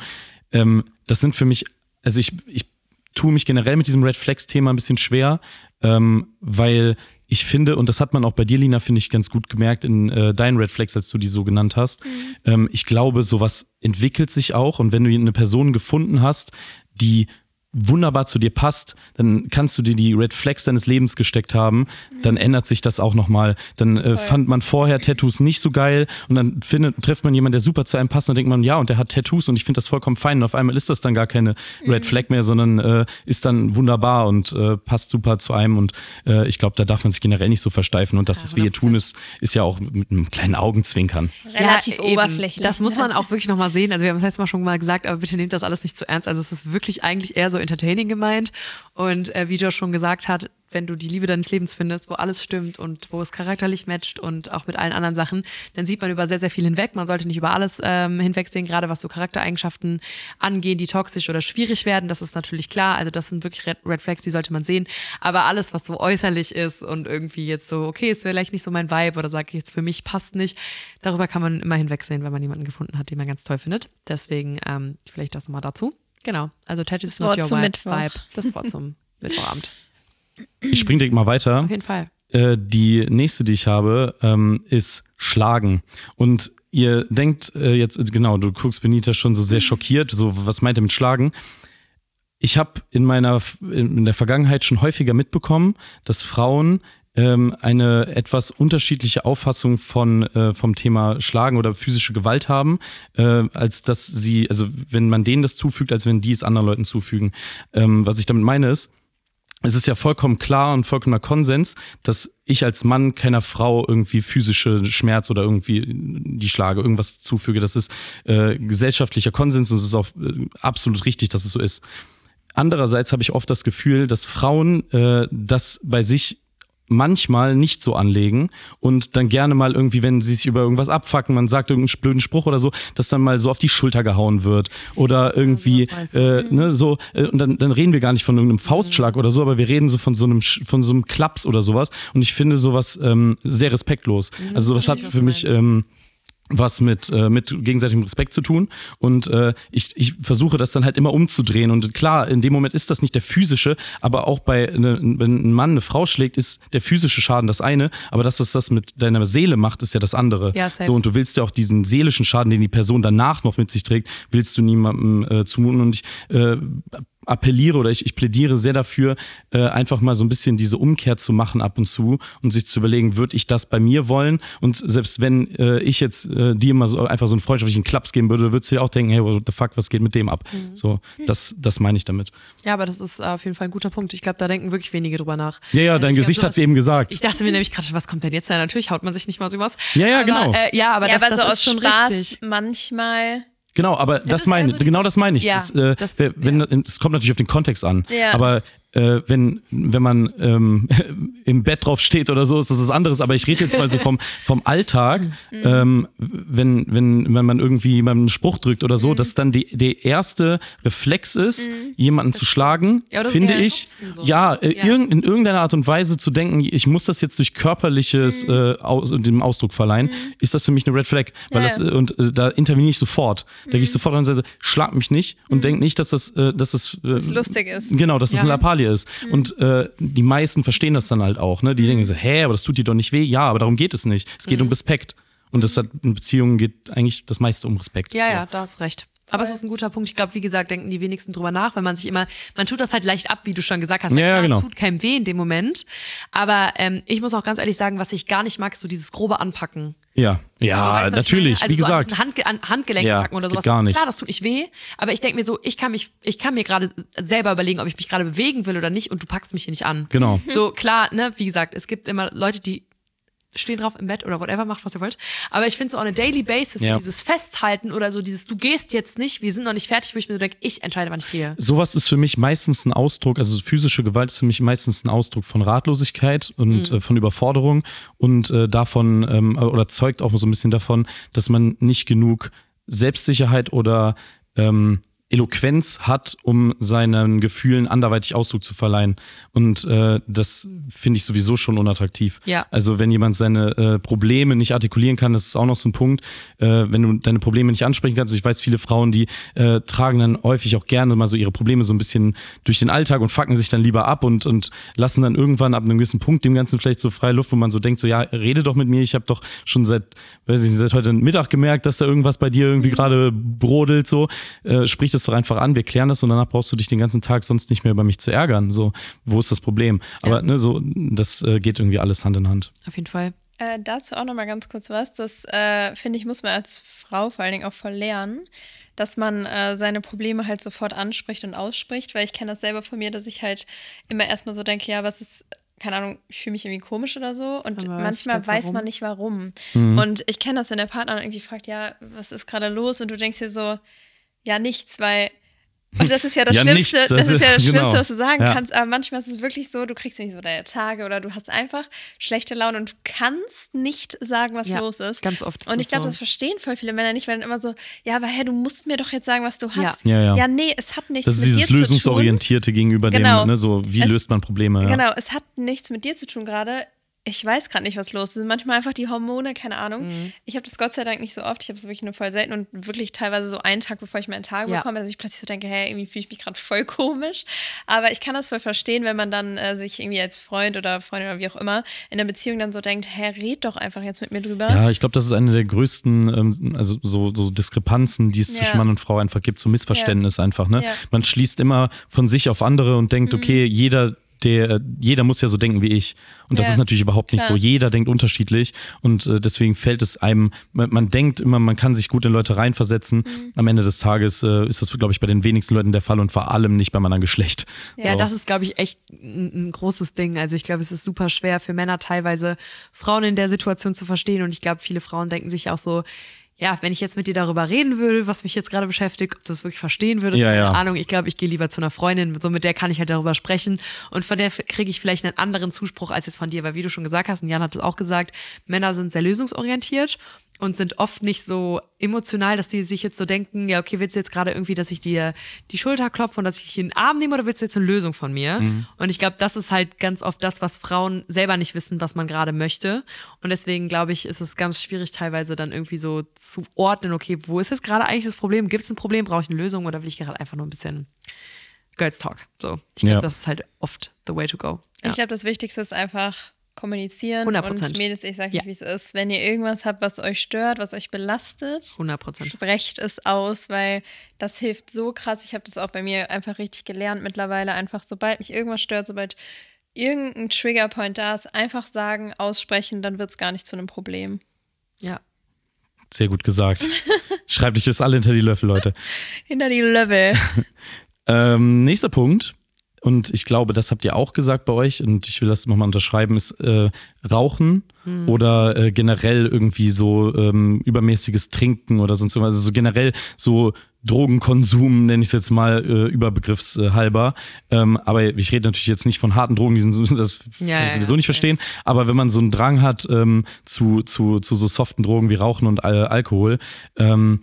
Ähm, das sind für mich, also ich, ich tue mich generell mit diesem Red Flags-Thema ein bisschen schwer, ähm, weil ich finde, und das hat man auch bei dir, Lina, finde ich, ganz gut gemerkt in äh, deinen Red Flags, als du die so genannt hast. Ähm, ich glaube, sowas entwickelt sich auch und wenn du eine Person gefunden hast, die wunderbar zu dir passt, dann kannst du dir die Red Flags deines Lebens gesteckt haben, dann ändert sich das auch nochmal. Dann äh, fand man vorher Tattoos nicht so geil und dann findet, trifft man jemanden, der super zu einem passt und dann denkt man, ja, und der hat Tattoos und ich finde das vollkommen fein. Und auf einmal ist das dann gar keine Red Flag mehr, sondern äh, ist dann wunderbar und äh, passt super zu einem und äh, ich glaube, da darf man sich generell nicht so versteifen und das, was wir hier tun, ist, ist ja auch mit einem kleinen Augenzwinkern. Relativ eben. oberflächlich. Das muss man ne? auch wirklich nochmal sehen. Also wir haben es letztes Mal schon mal gesagt, aber bitte nehmt das alles nicht zu ernst. Also es ist wirklich eigentlich eher so entertaining gemeint. Und äh, wie Josh schon gesagt hat, wenn du die Liebe deines Lebens findest, wo alles stimmt und wo es charakterlich matcht und auch mit allen anderen Sachen, dann sieht man über sehr, sehr viel hinweg. Man sollte nicht über alles ähm, hinwegsehen, gerade was so Charaktereigenschaften angehen, die toxisch oder schwierig werden. Das ist natürlich klar. Also das sind wirklich Red, Red Flags, die sollte man sehen. Aber alles, was so äußerlich ist und irgendwie jetzt so, okay, ist vielleicht nicht so mein Vibe oder sage ich jetzt für mich passt nicht, darüber kann man immer hinwegsehen, wenn man jemanden gefunden hat, den man ganz toll findet. Deswegen ähm, vielleicht das nochmal dazu. Genau. Also Tattoos Das not Wort your zum vibe. Mittwoch. vibe. Das Wort zum Mittwochabend. Ich spring direkt mal weiter. Auf jeden Fall. Äh, die nächste, die ich habe, ähm, ist Schlagen. Und ihr denkt äh, jetzt, genau, du guckst Benita schon so sehr schockiert, so was meint er mit Schlagen? Ich habe in meiner in der Vergangenheit schon häufiger mitbekommen, dass Frauen ähm, eine etwas unterschiedliche Auffassung von äh, vom Thema Schlagen oder physische Gewalt haben, äh, als dass sie, also wenn man denen das zufügt, als wenn die es anderen Leuten zufügen. Ähm, was ich damit meine ist, es ist ja vollkommen klar und vollkommener Konsens, dass ich als Mann keiner Frau irgendwie physische Schmerz oder irgendwie die Schlage, irgendwas zufüge. Das ist äh, gesellschaftlicher Konsens und es ist auch äh, absolut richtig, dass es so ist. Andererseits habe ich oft das Gefühl, dass Frauen äh, das bei sich manchmal nicht so anlegen und dann gerne mal irgendwie, wenn sie sich über irgendwas abfacken, man sagt irgendeinen blöden Spruch oder so, dass dann mal so auf die Schulter gehauen wird oder irgendwie, du. äh, ne, so, äh, und dann, dann reden wir gar nicht von irgendeinem Faustschlag oder so, aber wir reden so von so einem, von so einem Klaps oder sowas und ich finde sowas ähm, sehr respektlos. Also sowas hat für mich ähm, was mit, äh, mit gegenseitigem Respekt zu tun. Und äh, ich, ich versuche das dann halt immer umzudrehen. Und klar, in dem Moment ist das nicht der physische, aber auch bei, ne, wenn ein Mann eine Frau schlägt, ist der physische Schaden das eine, aber das, was das mit deiner Seele macht, ist ja das andere. Ja, safe. so, und du willst ja auch diesen seelischen Schaden, den die Person danach noch mit sich trägt, willst du niemandem äh, zumuten. Und ich äh, appelliere oder ich, ich plädiere sehr dafür, äh, einfach mal so ein bisschen diese Umkehr zu machen ab und zu und sich zu überlegen, würde ich das bei mir wollen? Und selbst wenn äh, ich jetzt äh, dir mal so einfach so einen freundschaftlichen Klaps geben würde, würdest du dir auch denken, hey, what the fuck, was geht mit dem ab? Mhm. So, das, das meine ich damit. Ja, aber das ist auf jeden Fall ein guter Punkt. Ich glaube, da denken wirklich wenige drüber nach. Ja, ja, dein Gesicht hat es eben gesagt. Ich dachte mir nämlich gerade, schon, was kommt denn jetzt? Ja, natürlich haut man sich nicht mal so was. Ja, ja, aber, genau. Äh, ja, aber ja, das, aber das so ist aus schon Spaß richtig. manchmal. Genau, aber das meine eher so genau das meine ich. Ja, das, äh, das- wenn, Es kommt natürlich auf den Kontext an. Ja. Aber äh, wenn, wenn man ähm, im Bett drauf steht oder so, ist das was anderes. Aber ich rede jetzt mal so vom, vom Alltag, Mhm. ähm, wenn, wenn, wenn man irgendwie einen Spruch drückt oder so, Mhm. dass dann die, der erste Reflex ist, jemanden zu schlagen, Ja, finde ich. so. Ja, äh, Ja. In irgendeiner Art und Weise zu denken, ich muss das jetzt durch körperliches Mhm. äh, aus, dem Ausdruck verleihen, ist das für mich eine Red Flag. Weil Ja, das, äh, und äh, da interveniere ich sofort. Da gehe Mhm. ich sofort und sage, schlag mich nicht und denk nicht, dass das, äh, dass das, äh, lustig ist. Genau, dass das eine Lappalie ist. Und äh, die meisten verstehen das dann halt auch. Ne? Die denken so, hä, aber das tut dir doch nicht weh. Ja, aber darum geht es nicht. Es geht um Respekt. Und das hat in Beziehungen geht eigentlich das meiste um Respekt. Ja, so. ja, da hast recht. Aber es ist ein guter Punkt. Ich glaube, wie gesagt, denken die wenigsten drüber nach, weil man sich immer, man tut das halt leicht ab, wie du schon gesagt hast. Ja, ja, klar, genau. Es tut keinem weh in dem Moment. Aber ähm, ich muss auch ganz ehrlich sagen, was ich gar nicht mag, ist so dieses grobe Anpacken. Ja, ja, So, weißt du, was ich natürlich? Also wie so an gesagt. diesen Handge an Handgelenk Ja, packen oder sowas. gar Das ist nicht. Klar, das tut nicht weh. Aber ich denke mir so, ich kann mich, ich kann mir gerade selber überlegen, ob ich mich gerade bewegen will oder nicht und du packst mich hier nicht an. Genau. So, klar, ne, wie gesagt, es gibt immer Leute, die stehen drauf im Bett oder whatever, macht, was ihr wollt. Aber ich finde so on a daily basis, Ja. so dieses Festhalten oder so dieses, du gehst jetzt nicht, wir sind noch nicht fertig, wo ich mir so denke, ich entscheide, wann ich gehe. Sowas ist für mich meistens ein Ausdruck, also physische Gewalt ist für mich meistens ein Ausdruck von Ratlosigkeit und Mhm. äh, von Überforderung und äh, davon ähm, oder zeugt auch so ein bisschen davon, dass man nicht genug Selbstsicherheit oder ähm, Eloquenz hat, um seinen Gefühlen anderweitig Ausdruck zu verleihen. Und äh, das finde ich sowieso schon unattraktiv. Ja. Also wenn jemand seine äh, Probleme nicht artikulieren kann, das ist auch noch so ein Punkt. Äh, wenn du deine Probleme nicht ansprechen kannst, ich weiß, viele Frauen, die äh, tragen dann häufig auch gerne mal so ihre Probleme so ein bisschen durch den Alltag und fucken sich dann lieber ab und, und lassen dann irgendwann ab einem gewissen Punkt dem Ganzen vielleicht so freie Luft, wo man so denkt, so ja, rede doch mit mir, ich habe doch schon seit, weiß ich nicht, seit heute Mittag gemerkt, dass da irgendwas bei dir irgendwie gerade brodelt, so, äh, sprich das doch einfach an, wir klären das und danach brauchst du dich den ganzen Tag sonst nicht mehr über mich zu ärgern. So, wo ist das Problem? Aber ne, so, das äh, geht irgendwie alles Hand in Hand. Auf jeden Fall. Äh, dazu auch noch mal ganz kurz was. Das äh, finde ich, muss man als Frau vor allen Dingen auch voll lernen, dass man äh, seine Probleme halt sofort anspricht und ausspricht, weil ich kenne das selber von mir, dass ich halt immer erstmal so denke, ja, was ist, keine Ahnung, ich fühle mich irgendwie komisch oder so und Aber weiß manchmal weiß warum. man nicht warum. Mhm. Und ich kenne das, wenn der Partner dann irgendwie fragt, ja, was ist gerade los und du denkst dir so, ja, nichts, weil und das ist ja das Ja, Schlimmste, nichts, das, das ist ja das ist- Schlimmste, genau. was du sagen Ja. kannst. Aber manchmal ist es wirklich so, du kriegst nicht so deine Tage oder du hast einfach schlechte Laune und du kannst nicht sagen, was Ja, los ist. Ganz oft. ist Und ich glaube, so. das verstehen voll viele Männer nicht, weil dann immer so, ja, aber Herr, du musst mir doch jetzt sagen, was du hast. Ja, ja. ja nee, es hat nichts Das ist mit dieses dir zu tun. lösungsorientierte gegenüber Genau. dem, ne, so wie Es- löst man Probleme. Ja. Genau, es hat nichts mit dir zu tun gerade. Ich weiß gerade nicht, was los ist. Manchmal einfach die Hormone, keine Ahnung. Mhm. Ich habe das Gott sei Dank nicht so oft. Ich habe es wirklich nur voll selten und wirklich teilweise so einen Tag, bevor ich meinen Tag Ja. bekomme, dass ich plötzlich so denke, hey, irgendwie fühle ich mich gerade voll komisch. Aber ich kann das voll verstehen, wenn man dann äh, sich irgendwie als Freund oder Freundin oder wie auch immer in der Beziehung dann so denkt, hey, red doch einfach jetzt mit mir drüber. Ja, ich glaube, das ist eine der größten, ähm, also so, so Diskrepanzen, die es Ja. zwischen Mann und Frau einfach gibt, so Missverständnis einfach. Ne? Ja. Mhm. Man schließt immer von sich auf andere und denkt, okay, jeder, der, jeder muss ja so denken wie ich. Und das Ja, ist natürlich überhaupt nicht klar. so. Jeder denkt unterschiedlich und äh, deswegen fällt es einem, man, man denkt immer, man kann sich gut in Leute reinversetzen. Mhm. Am Ende des Tages äh, ist das, glaube ich, bei den wenigsten Leuten der Fall und vor allem nicht beim anderen Geschlecht. Ja, so. das ist, glaube ich, echt ein, ein großes Ding. Also ich glaube, es ist super schwer für Männer teilweise, Frauen in der Situation zu verstehen. Und ich glaube, viele Frauen denken sich auch so, ja, wenn ich jetzt mit dir darüber reden würde, was mich jetzt gerade beschäftigt, ob du es wirklich verstehen würdest, Ja, keine ja. Ahnung. Ich glaube, ich gehe lieber zu einer Freundin, so mit der kann ich halt darüber sprechen. Und von der kriege ich vielleicht einen anderen Zuspruch als jetzt von dir, weil wie du schon gesagt hast, und Jan hat es auch gesagt, Männer sind sehr lösungsorientiert und sind oft nicht so emotional, dass die sich jetzt so denken, ja, okay, willst du jetzt gerade irgendwie, dass ich dir die Schulter klopfe und dass ich dich in den Arm nehme oder willst du jetzt eine Lösung von mir? Und ich glaube, das ist halt ganz oft das, was Frauen selber nicht wissen, was man gerade möchte. Und deswegen glaube ich, ist es ganz schwierig teilweise dann irgendwie so zu ordnen, okay, wo ist jetzt gerade eigentlich das Problem? Gibt es ein Problem? Brauche ich eine Lösung oder will ich gerade einfach nur ein bisschen Girls Talk? So, ich glaube, Ja. das ist halt oft the way to go. Ja. Ich glaube, das Wichtigste ist einfach kommunizieren 100%. und Mädels, ich sag Ja. nicht, wie es ist. Wenn ihr irgendwas habt, was euch stört, was euch belastet, 100 Prozent. sprecht es aus, weil das hilft so krass. Ich habe das auch bei mir einfach richtig gelernt mittlerweile. Einfach, sobald mich irgendwas stört, sobald irgendein Triggerpoint da ist, einfach sagen, aussprechen, dann wird es gar nicht zu einem Problem. Ja. Sehr gut gesagt. Schreibt euch das alle hinter die Löffel, Leute. Hinter die Level. Ähm, nächster Punkt, und ich glaube, das habt ihr auch gesagt bei euch, und ich will das nochmal unterschreiben, ist äh, Rauchen oder äh, generell irgendwie so ähm, übermäßiges Trinken oder sonst irgendwas. Also so generell so Drogenkonsum, nenne ich es jetzt mal äh, überbegriffshalber. Ähm, aber ich rede natürlich jetzt nicht von harten Drogen, die sind, das kann Ja, ich ja, sowieso nicht verstehen. Aber wenn man so einen Drang hat ähm, zu, zu, zu so soften Drogen wie Rauchen und äh, Alkohol, ähm,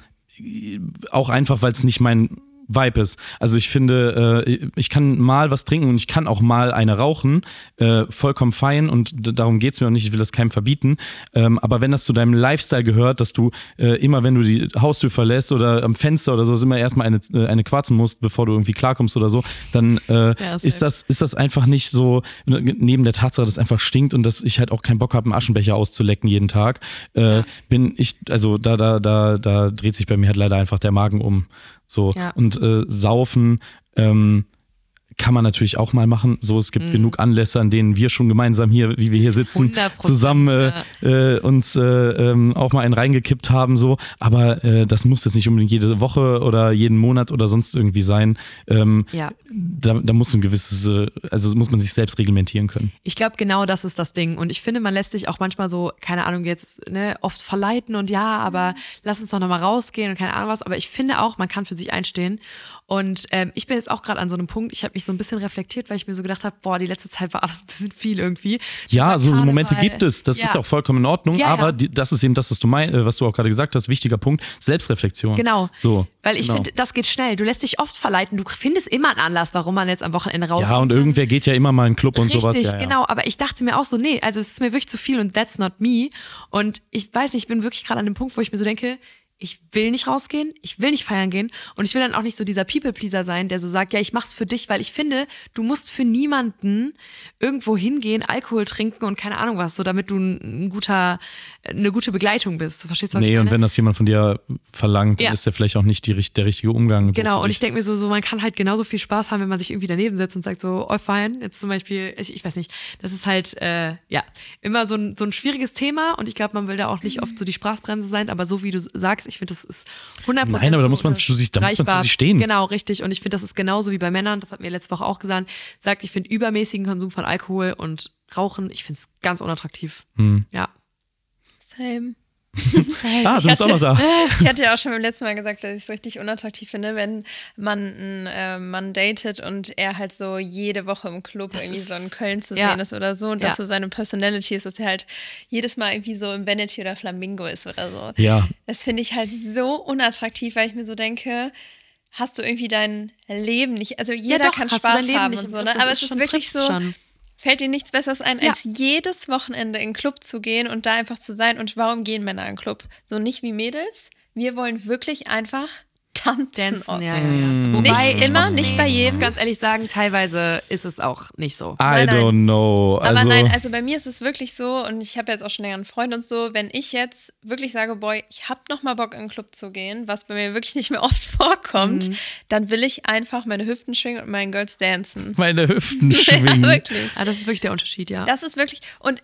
auch einfach, weil es nicht mein Vibe ist. Also ich finde, äh, ich kann mal was trinken und ich kann auch mal eine rauchen, äh, vollkommen fein und darum geht's mir auch nicht, ich will das keinem verbieten. Ähm, aber wenn das zu deinem Lifestyle gehört, dass du äh, immer, wenn du die Haustür verlässt oder am Fenster oder so, immer erstmal eine, äh, eine quarzen musst, bevor du irgendwie klarkommst oder so, dann äh, safe. ist, das, ist das einfach nicht so, neben der Tatsache, dass es einfach stinkt und dass ich halt auch keinen Bock habe, einen Aschenbecher auszulecken jeden Tag, äh, bin ich, also da, da, da, da dreht sich bei mir halt leider einfach der Magen um. So. Ja. Und äh, saufen, ähm, kann man natürlich auch mal machen. So, es Mhm. gibt genug Anlässe, an denen wir schon gemeinsam hier, wie wir hier sitzen, 100%, zusammen äh, äh, uns äh, ähm, auch mal einen reingekippt haben. So, aber äh, das muss jetzt nicht unbedingt jede Woche oder jeden Monat oder sonst irgendwie sein. Ähm, Ja. da, da muss ein gewisses, äh, also muss man sich selbst reglementieren können. Ich glaube, genau das ist das Ding. Und ich finde, man lässt sich auch manchmal so, keine Ahnung, jetzt ne, oft verleiten und ja, aber lass uns doch nochmal rausgehen und keine Ahnung was. Aber ich finde auch, man kann für sich einstehen. Und ähm, ich bin jetzt auch gerade an so einem Punkt, ich habe mich so ein bisschen reflektiert, weil ich mir so gedacht habe, boah, die letzte Zeit war alles ein bisschen viel irgendwie. Ja, so Karneval. Momente gibt es. Das Ja. ist ja auch vollkommen in Ordnung. Ja, aber ja. Die, das ist eben das, was du mein, äh, was du auch gerade gesagt hast. Wichtiger Punkt: Selbstreflexion. Genau. So. Weil ich genau. finde, das geht schnell. Du lässt dich oft verleiten. Du findest immer einen Anlass, warum man jetzt am Wochenende raus Ja, und irgendwer geht ja immer mal in den Club und Richtig, sowas. Ja, ja. genau. Aber ich dachte mir auch so, nee, also es ist mir wirklich zu viel und that's not me. Und ich weiß nicht, ich bin wirklich gerade an dem Punkt, wo ich mir so denke, ich will nicht rausgehen, ich will nicht feiern gehen und ich will dann auch nicht so dieser People-Pleaser sein, der so sagt, ja, ich mach's für dich, weil ich finde, du musst für niemanden irgendwo hingehen, Alkohol trinken und keine Ahnung was, so damit du ein, guter, eine gute Begleitung bist. Du verstehst, was Nee, ich meine? und wenn das jemand von dir verlangt, dann Ja. ist der vielleicht auch nicht die, der richtige Umgang. so Genau, für und ich denke mir so, so, man kann halt genauso viel Spaß haben, wenn man sich irgendwie daneben setzt und sagt so, oh fein, jetzt zum Beispiel, ich, ich weiß nicht, das ist halt, äh, ja, immer so ein, so ein schwieriges Thema und ich glaube, man will da auch nicht oft so die Sprachbremse sein, aber so wie du sagst, ich finde, das ist 100% Nein, aber da so muss man zu sich- da muss man zu sich stehen. Genau, richtig und ich finde, das ist genauso wie bei Männern, das hat mir letzte Woche auch gesagt, sagt, ich finde übermäßigen Konsum von Alkohol und Rauchen, ich finde es ganz unattraktiv. Hm. Ja. Same. Ah, du bist auch noch da. Ich hatte ja auch schon beim letzten Mal gesagt, dass ich es richtig unattraktiv finde, wenn man einen äh, Mann datet und er halt so jede Woche im Club Das irgendwie ist- so in Köln zu ja. sehen ist oder so und Ja. dass so seine Personality ist, dass er halt jedes Mal irgendwie so im Vanity oder Flamingo ist oder so. Ja. Das finde ich halt so unattraktiv, weil ich mir so denke, hast du irgendwie dein Leben nicht, also jeder doch, kann Spaß haben und so, ne? aber ist es ist schon- wirklich so, schon. Fällt dir nichts Besseres ein, Ja. als jedes Wochenende in den Club zu gehen und da einfach zu sein. Und warum gehen Männer in den Club? So nicht wie Mädels. Wir wollen wirklich einfach tanzen. Dancen, oft. ja, ja, Mm. ja. Nicht ich immer, muss, nicht bei Ich muss jedem. ganz ehrlich sagen, teilweise ist es auch nicht so. I Nein, nein. don't know. Aber Also, nein, also bei mir ist es wirklich so, und ich habe jetzt auch schon länger einen Freund und so, wenn ich jetzt wirklich sage, boy, ich habe noch mal Bock in den Club zu gehen, was bei mir wirklich nicht mehr oft vorkommt, Mhm. dann will ich einfach meine Hüften schwingen und meinen Girls dancen. meine Hüften Ja, schwingen. wirklich. Ah, das ist wirklich der Unterschied, ja. Das ist wirklich, und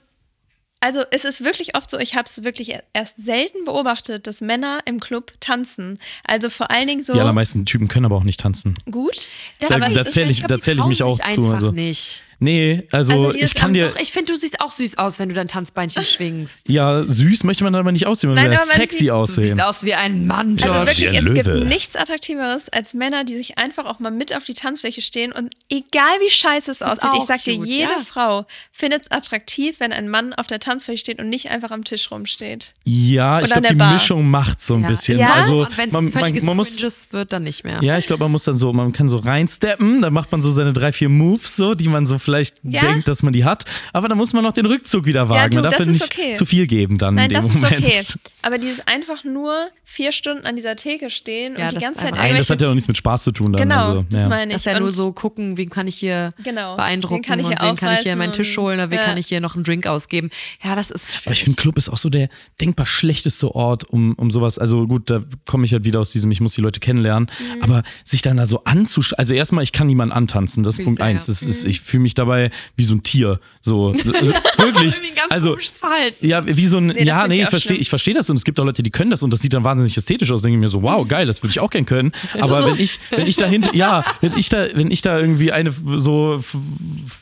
also es ist wirklich oft so, ich habe es wirklich erst selten beobachtet, dass Männer im Club tanzen. Also vor allen Dingen so Die allermeisten Typen können aber auch nicht tanzen. gut. Da- da es ist zähl ich- glaub, da die zähl ich mich auch zu, also. nicht. Nee, also, Also ich kann dir. Doch, ich finde, du siehst auch süß aus, wenn du dein Tanzbeinchen schwingst. Ja, süß möchte man aber nicht aussehen, man Nein, will sexy sieht- Du aussehen. siehst aus wie ein Mann, Josh. Also wirklich, es Löwe. gibt nichts Attraktiveres als Männer, die sich einfach auch mal mit auf die Tanzfläche stehen und egal wie scheiße es aussieht, ich sag dir, cute, jede ja. Frau findet es attraktiv, wenn ein Mann auf der Tanzfläche steht und nicht einfach am Tisch rumsteht. Ja, ich Oder an glaube, die Bar. Mischung macht so ein Ja. bisschen. Ja? Also, und wenn es man, ein man, völliges man muss. Wird, dann nicht mehr. Ja, ich glaube, man muss dann so, man kann so reinsteppen, dann macht man so seine drei, vier Moves, so, die man so vielleicht Ja. denkt, dass man die hat. Aber da muss man noch den Rückzug wieder wagen. du, man darf das ja ist nicht okay. zu viel geben dann Nein, in dem das Moment. ist okay. Aber dieses einfach nur vier Stunden an dieser Theke stehen Ja, und die das ganze Zeit Nein, das hat ja auch nichts mit Spaß zu tun dann. Genau, also, das ja. meine ich. Das ist ja Und- nur so gucken, wen kann ich hier Genau. beeindrucken Wen kann ich und hier wen kann ich hier meinen Tisch holen oder wen und- kann ja. ich hier noch einen Drink ausgeben. Ja, das ist schwierig. Aber ich finde, Club ist auch so der denkbar schlechteste Ort, um, um sowas. Also gut, da komme ich halt wieder aus diesem, ich muss die Leute kennenlernen. Mhm. Aber sich dann da so anzusch... Also erstmal, ich kann niemanden antanzen, das ist Punkt eins. ja. Das ist, ich fühle mich dabei wie so ein Tier. So, wirklich. Irgendwie ein ganz also, Verhalten. ja, wie so ein, das ja, nee, ich verstehe ich verstehe das und es gibt auch Leute, die können das und das sieht dann wahnsinnig ästhetisch aus, denke ich mir so, wow, geil, das würde ich auch gern können. Aber wenn ich, wenn ich da hinten, ja, wenn ich da, wenn ich da irgendwie eine so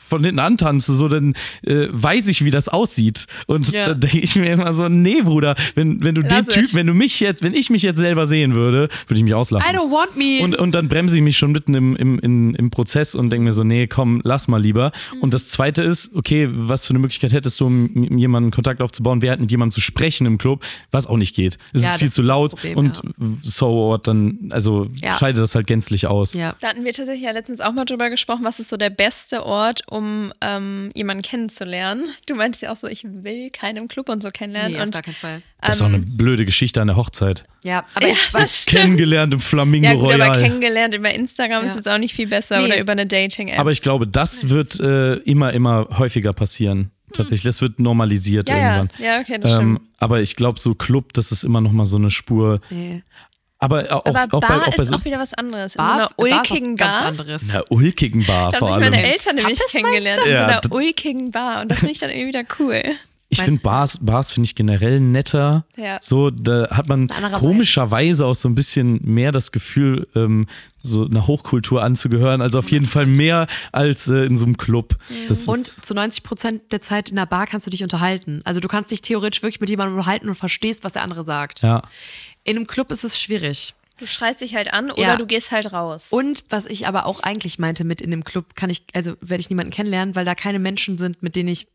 von hinten antanze, so, dann äh, weiß ich, wie das aussieht. Und Ja. da denke ich mir immer so, nee, Bruder, wenn, wenn du den Typ, wenn du mich jetzt, wenn ich mich jetzt selber sehen würde, würde ich mich auslachen. I don't want me. Und, und dann bremse ich mich schon mitten im, im, im, im Prozess und denke mir so, nee, komm, lass mal lieber. Und das zweite ist, okay, was für eine Möglichkeit hättest du, um mit jemandem Kontakt aufzubauen, wer hat mit jemandem zu sprechen im Club, was auch nicht geht. Es Ja, ist viel zu laut Problem, und ja. so what, dann, also Ja. scheidet das halt gänzlich aus. ja. Da hatten wir tatsächlich ja letztens auch mal drüber gesprochen, was ist so der beste Ort, um ähm, jemanden kennenzulernen. Du meintest ja auch so, ich will keinen im Club und so kennenlernen. Nee, auf und gar keinen Fall. Das ist auch eine blöde Geschichte an der Hochzeit. Ja, aber ich Ja, weiß, Kennengelernt im Flamingo ja, gut, aber Royal. kennengelernt über Instagram Ja. ist jetzt auch nicht viel besser Nee. oder über eine Dating-App. Aber ich glaube, das wird äh, immer, immer häufiger passieren. Tatsächlich, das wird normalisiert ja, ja, irgendwann. ja, okay, das Ähm, stimmt. aber ich glaube, so Club, das ist immer noch mal so eine Spur. nee. Aber auch, Aber auch, Bar bei, auch bei ist so auch wieder was anderes. In Bar, so einer Bar ulkigen ganz Bar. anderes. einer ulkigen Bar Da vor haben sich allem. meine Eltern nämlich kennengelernt in Ja, so einer ulkigen Bar. Und das finde ich dann irgendwie wieder cool. Ich finde Bars, Bars finde ich generell netter. Ja. So, da hat man komischerweise auch so ein bisschen mehr das Gefühl, ähm, so einer Hochkultur anzugehören. Also auf jeden Fall mehr als äh, in so einem Club. Das Und zu 90 Prozent der Zeit in der Bar kannst du dich unterhalten. Also du kannst dich theoretisch wirklich mit jemandem unterhalten und verstehst, was der andere sagt. ja. In einem Club ist es schwierig. Du schreist dich halt an oder Ja. du gehst halt raus. Und was ich aber auch eigentlich meinte mit in dem Club, kann ich, also werde ich niemanden kennenlernen, weil da keine Menschen sind, mit denen ich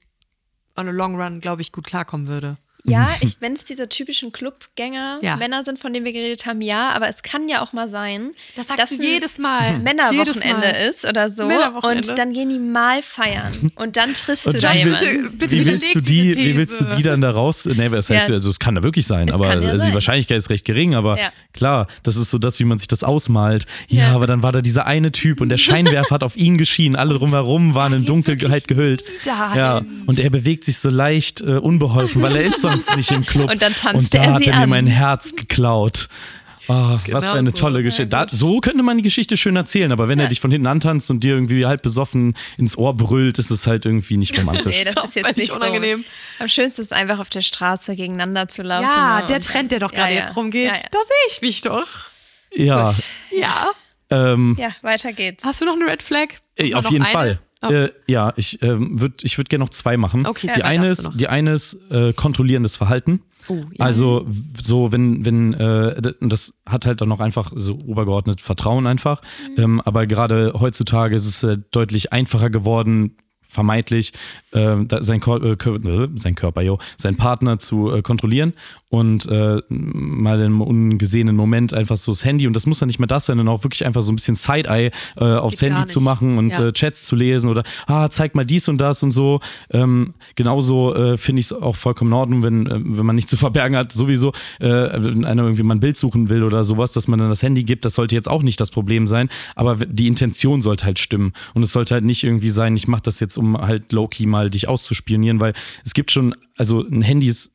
on a long run, glaube ich, gut klarkommen würde. Ja, ich, wenn es diese typischen Clubgänger Ja. Männer sind, von denen wir geredet haben, ja, aber es kann ja auch mal sein, Das sagst dass du jedes Mal. Jedes Männerwochenende Mal. ist oder so und dann gehen die mal feiern und dann triffst du Und da wie, jemanden. Bitte- bitte wie willst du die, wie willst du die dann da raus? Nee, das heißt, Ja. also es kann da wirklich sein, Es aber ja also die. Wahrscheinlichkeit ist recht gering, aber Ja. klar, das ist so das, wie man sich das ausmalt. Ja, Ja. aber dann war da dieser eine Typ und der Scheinwerfer hat auf ihn geschienen, alle drumherum waren in Dunkelheit gehüllt. Ja, und er bewegt sich so leicht äh, unbeholfen, weil er ist sonst nicht im Club. Und dann tanzt und da er hat er mir an. mein Herz geklaut. Oh, was für eine so. tolle Geschichte. Da, so könnte man die Geschichte schön erzählen, aber wenn er dich von hinten antanzt und dir irgendwie halb besoffen ins Ohr brüllt, ist es halt irgendwie nicht romantisch. Nee, das ist jetzt nicht unangenehm. so. Am schönsten ist einfach auf der Straße gegeneinander zu laufen. Ja, ne, der Trend, der doch gerade ja, ja. jetzt rumgeht, Ja, ja. da sehe ich mich doch. ja, Gut. Ja. ähm, ja, weiter geht's. Hast du noch eine Red Flag? Ey, auf jeden eine? Fall. Äh, ja, ich ähm, würde ich würd gerne noch zwei machen. Okay, die, eine ist, die eine ist äh, kontrollierendes Verhalten. Oh, ja. Also so, wenn, wenn, äh, das hat halt dann noch einfach so übergeordnet Vertrauen einfach. Mhm. Ähm, aber gerade heutzutage ist es äh, deutlich einfacher geworden, vermeintlich äh, sein, Kor äh, äh, sein Körper, jo, seinen Partner zu äh, kontrollieren und äh, mal im ungesehenen Moment einfach so das Handy und das muss dann nicht mehr das sein, sondern auch wirklich einfach so ein bisschen Side-Eye äh, aufs Geht Handy zu machen und Ja. äh, Chats zu lesen oder ah, zeig mal dies und das und so. Ähm, genauso äh, finde ich es auch vollkommen in Ordnung, wenn, äh, wenn man nichts zu verbergen hat, sowieso, äh, wenn einer irgendwie mal ein Bild suchen will oder sowas, dass man dann das Handy gibt, das sollte jetzt auch nicht das Problem sein, aber die Intention sollte halt stimmen und es sollte halt nicht irgendwie sein, ich mache das jetzt, um halt low-key mal dich auszuspionieren, weil es gibt schon, also ein Handy ist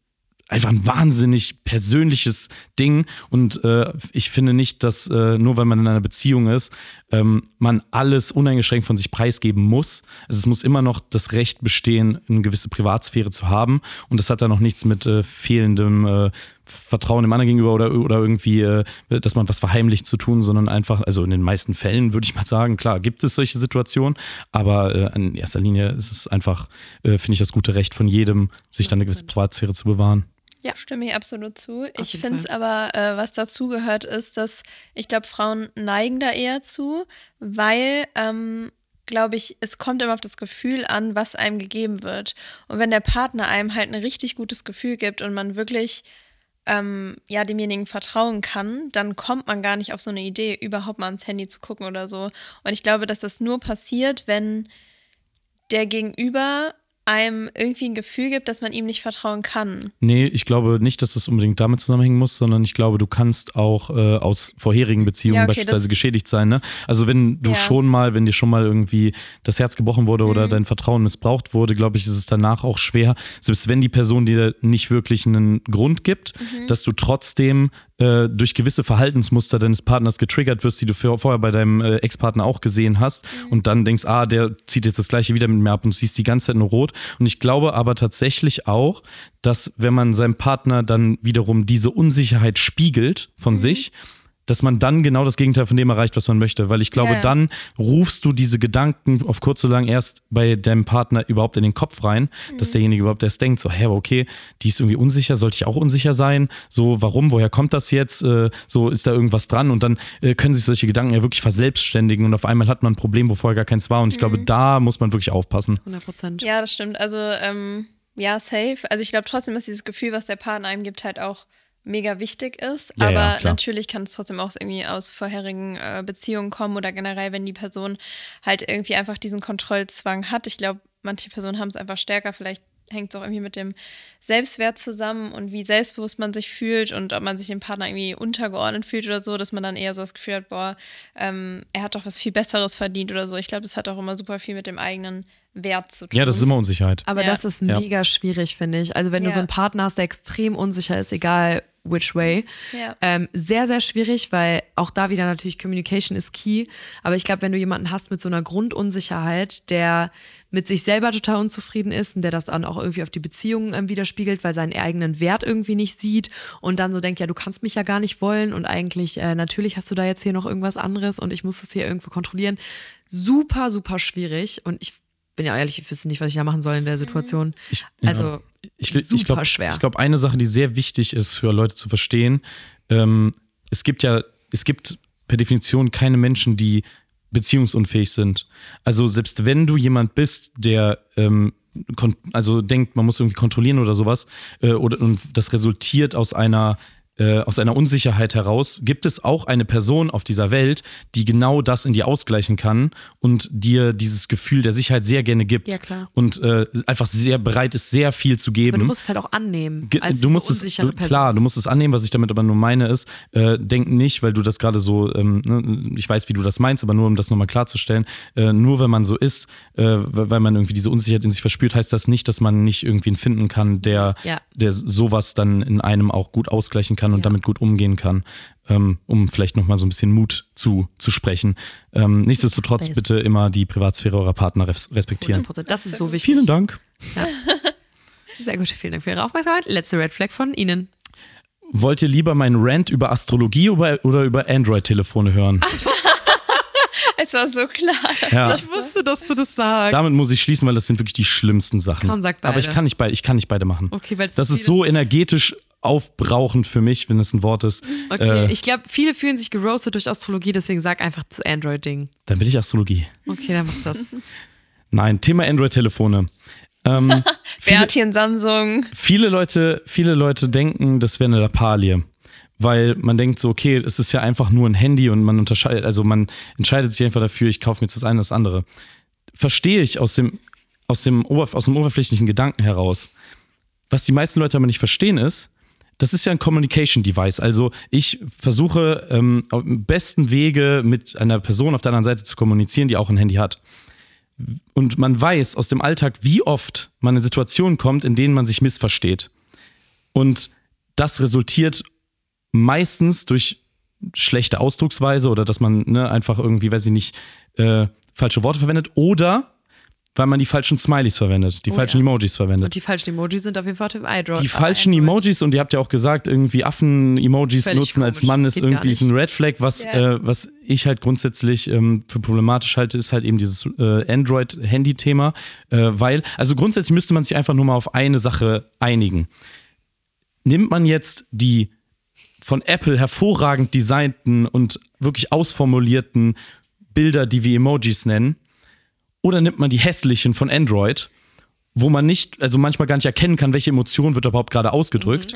einfach ein wahnsinnig persönliches Ding und äh, ich finde nicht, dass äh, nur weil man in einer Beziehung ist, ähm, man alles uneingeschränkt von sich preisgeben muss. Also es muss immer noch das Recht bestehen, eine gewisse Privatsphäre zu haben und das hat dann noch nichts mit äh, fehlendem äh, Vertrauen dem anderen gegenüber oder, oder irgendwie, äh, dass man was verheimlicht zu tun, sondern einfach, also in den meisten Fällen würde ich mal sagen, klar, gibt es solche Situationen, aber äh, in erster Linie ist es einfach, finde ich, das gute Recht von jedem, sich dann eine gewisse Privatsphäre zu bewahren. Ja, stimme ich absolut zu. Ich jeden finde es aber, äh, was dazu gehört, ist, dass ich glaube, Frauen neigen da eher zu, weil, ähm, glaube ich, es kommt immer auf das Gefühl an, was einem gegeben wird. Und wenn der Partner einem halt ein richtig gutes Gefühl gibt und man wirklich ähm, ja, demjenigen vertrauen kann, dann kommt man gar nicht auf so eine Idee, überhaupt mal ans Handy zu gucken oder so. Und ich glaube, dass das nur passiert, wenn der Gegenüber einem irgendwie ein Gefühl gibt, dass man ihm nicht vertrauen kann. Nee, ich glaube nicht, dass das unbedingt damit zusammenhängen muss, sondern ich glaube, du kannst auch äh, aus vorherigen Beziehungen Ja, okay, beispielsweise geschädigt sein. Ne? Also wenn du Ja. schon mal, wenn dir schon mal irgendwie das Herz gebrochen wurde Mhm. oder dein Vertrauen missbraucht wurde, glaube ich, ist es danach auch schwer, selbst wenn die Person dir nicht wirklich einen Grund gibt, Mhm. dass du trotzdem äh, durch gewisse Verhaltensmuster deines Partners getriggert wirst, die du vor- vorher bei deinem äh, Ex-Partner auch gesehen hast Mhm. und dann denkst, ah, der zieht jetzt das gleiche wieder mit mir ab und siehst die ganze Zeit nur rot. Und ich glaube aber tatsächlich auch, dass wenn man seinem Partner dann wiederum diese Unsicherheit spiegelt von Mhm. sich, dass man dann genau das Gegenteil von dem erreicht, was man möchte. Weil ich glaube, Ja, ja. dann rufst du diese Gedanken auf kurz oder lang erst bei deinem Partner überhaupt in den Kopf rein, Mhm. dass derjenige überhaupt erst denkt, so, hä, okay, die ist irgendwie unsicher, sollte ich auch unsicher sein? So, warum, woher kommt das jetzt? Äh, so, ist da irgendwas dran? Und dann äh, können sich solche Gedanken ja wirklich verselbstständigen und auf einmal hat man ein Problem, wo vorher gar keins war. Und ich Mhm. glaube, da muss man wirklich aufpassen. 100 Prozent. Ja, das stimmt. Also, ähm, ja, safe. Also ich glaube trotzdem, dass dieses Gefühl, was der Partner einem gibt, halt auch mega wichtig ist. Ja, ja, Aber klar. natürlich kann es trotzdem auch irgendwie aus vorherigen äh, Beziehungen kommen oder generell, wenn die Person halt irgendwie einfach diesen Kontrollzwang hat. Ich glaube, manche Personen haben es einfach stärker. Vielleicht hängt es auch irgendwie mit dem Selbstwert zusammen und wie selbstbewusst man sich fühlt und ob man sich dem Partner irgendwie untergeordnet fühlt oder so, dass man dann eher so das Gefühl hat, boah, ähm, er hat doch was viel Besseres verdient oder so. Ich glaube, das hat auch immer super viel mit dem eigenen Wert zu tun. Ja, das ist immer Unsicherheit. Aber Ja. das ist Ja. mega schwierig, finde ich. Also wenn du Ja. so einen Partner hast, der extrem unsicher ist, egal which way, Ja. ähm, sehr, sehr schwierig, weil auch da wieder natürlich Communication ist key. Aber ich glaube, wenn du jemanden hast mit so einer Grundunsicherheit, der mit sich selber total unzufrieden ist und der das dann auch irgendwie auf die Beziehungen ähm, widerspiegelt, weil seinen eigenen Wert irgendwie nicht sieht und dann so denkt, ja, du kannst mich ja gar nicht wollen und eigentlich, äh, natürlich hast du da jetzt hier noch irgendwas anderes und ich muss das hier irgendwo kontrollieren. Super, super schwierig und ich bin ja ehrlich, ich wüsste nicht, was ich da machen soll in der Situation. Ich, ja. Also ich, ich super glaub, schwer. Ich glaube, eine Sache, die sehr wichtig ist für Leute zu verstehen, ähm, es gibt ja, es gibt per Definition keine Menschen, die beziehungsunfähig sind. Also selbst wenn du jemand bist, der ähm, also denkt, man muss irgendwie kontrollieren oder sowas, äh, oder und das resultiert aus einer äh, aus einer Unsicherheit heraus, gibt es auch eine Person auf dieser Welt, die genau das in dir ausgleichen kann und dir dieses Gefühl der Sicherheit sehr gerne gibt. Ja, klar. Und äh, einfach sehr bereit ist, sehr viel zu geben. aber du musst es halt auch annehmen. Als du musst es, unsichere du, Person. klar, du musst es annehmen, was ich damit aber nur meine ist, äh, denk nicht, weil du das gerade so, ähm, ne, ich weiß, wie du das meinst, aber nur um das nochmal klarzustellen, äh, nur wenn man so ist, äh, weil man irgendwie diese Unsicherheit in sich verspürt, heißt das nicht, dass man nicht irgendwen finden kann, der, Ja. der sowas dann in einem auch gut ausgleichen kann und Ja. damit gut umgehen kann. Ähm, um vielleicht nochmal so ein bisschen Mut zu, zu sprechen. Ähm, nichtsdestotrotz bitte immer die Privatsphäre eurer Partner res respektieren. 100%. Das ist so wichtig. Vielen Dank. Sehr gut, vielen Dank für Ihre Aufmerksamkeit. Letzte Red Flag von Ihnen. Wollt ihr lieber meinen Rant über Astrologie oder über Android-Telefone hören? Es war so klar. Ja. Ich wusste, dass du das sagst. Damit muss ich schließen, weil das sind wirklich die schlimmsten Sachen. Komm, sag Aber ich beide. kann nicht beide, ich kann nicht beide machen. Okay, weil das ist so energetisch aufbrauchend für mich, wenn es ein Wort ist. Okay, Äh, ich glaube, viele fühlen sich geroastet durch Astrologie, deswegen sag einfach das Android-Ding. dann bin ich Astrologie. Okay, dann mach das. Nein, Thema Android-Telefone. Ähm, viele, Bärtchen Samsung. viele, Leute, viele Leute denken, das wäre eine Lappalie. Weil man denkt so, okay, es ist ja einfach nur ein Handy und man unterscheidet, also man entscheidet sich einfach dafür, ich kaufe mir jetzt das eine das andere. Verstehe ich aus dem, aus dem, Oberf aus dem oberflächlichen Gedanken heraus. Was die meisten Leute aber nicht verstehen ist, das ist ja ein Communication Device. Also ich versuche ähm, auf dem besten Wege mit einer Person auf der anderen Seite zu kommunizieren, die auch ein Handy hat. Und man weiß aus dem Alltag, wie oft man in Situationen kommt, in denen man sich missversteht. Und das resultiert meistens durch schlechte Ausdrucksweise oder dass man ne, einfach irgendwie, weiß ich nicht, äh, falsche Worte verwendet oder weil man die falschen Smileys verwendet, die Oh falschen ja. Emojis verwendet. Und die falschen Emojis sind auf jeden Fall dem iDroid. Die falschen Emojis und ihr habt ja auch gesagt, irgendwie Affen-Emojis nutzen als. Mann ist Geht irgendwie ist ein. Red Flag. Was, Ja. äh, was ich halt grundsätzlich ähm, für problematisch halte, ist halt eben dieses äh, Android-Handy-Thema. Äh, weil, also grundsätzlich müsste man sich einfach nur mal auf eine Sache einigen. Nimmt man jetzt die von Apple hervorragend designten und wirklich ausformulierten Bilder, die wir Emojis nennen, oder nimmt man die hässlichen von Android, wo man nicht, also manchmal gar nicht erkennen kann, welche Emotion wird überhaupt gerade ausgedrückt.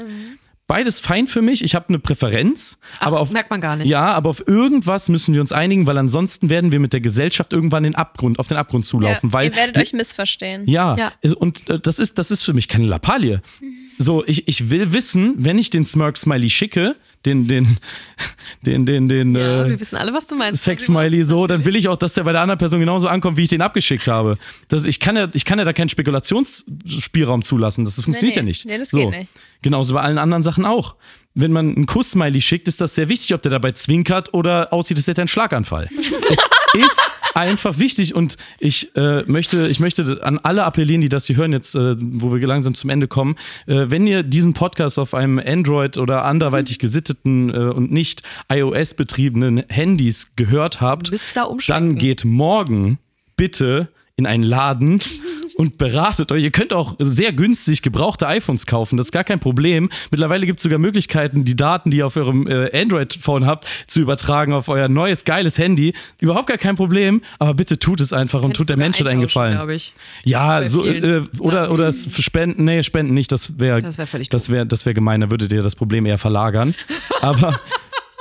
Beides fein für mich. Ich habe eine Präferenz, Ach, aber auf merkt man gar nicht. Ja, aber auf irgendwas müssen wir uns einigen, weil ansonsten werden wir mit der Gesellschaft irgendwann den Abgrund, auf den Abgrund zulaufen. ja, weil ihr werdet euch missverstehen. ja, Ja. und äh, das ist, das ist für mich keine Lappalie. So, ich, ich will wissen, wenn ich den Smirk-Smiley schicke, den, den, den, den, den, Ja, äh, wir wissen alle, was du meinst. Sex-Smiley so, dann will ich auch, dass der bei der anderen Person genauso ankommt, wie ich den abgeschickt habe. Das, ich, kann ja, ich kann ja da keinen Spekulationsspielraum zulassen. Das, das funktioniert nee. ja nicht. Nee, das so. geht nicht. Genauso bei allen anderen Sachen auch. Wenn man einen Kuss-Smiley schickt, ist das sehr wichtig, ob der dabei zwinkert oder aussieht, als hätte er einen Schlaganfall. es ist einfach wichtig und ich äh, möchte, ich möchte an alle appellieren, die das hier hören, jetzt, äh, wo wir langsam zum Ende kommen. Äh, wenn ihr diesen Podcast auf einem Android oder anderweitig gesitteten äh, und nicht iOS-betriebenen Handys gehört habt, dann geht morgen bitte in einen Laden und beratet euch. Ihr könnt auch sehr günstig gebrauchte iPhones kaufen, das ist gar kein Problem. Mittlerweile gibt es sogar Möglichkeiten, die Daten, die ihr auf eurem äh, Android-Phone habt, zu übertragen auf euer neues, geiles Handy. Überhaupt gar kein Problem, aber bitte tut es einfach und tut der Menschheit einen Gefallen. glaube ich. Ja, so, äh, oder, oder Spenden, nee, Spenden nicht, das wäre Das wär völlig das wäre das wär gemein, da würdet ihr das Problem eher verlagern. Aber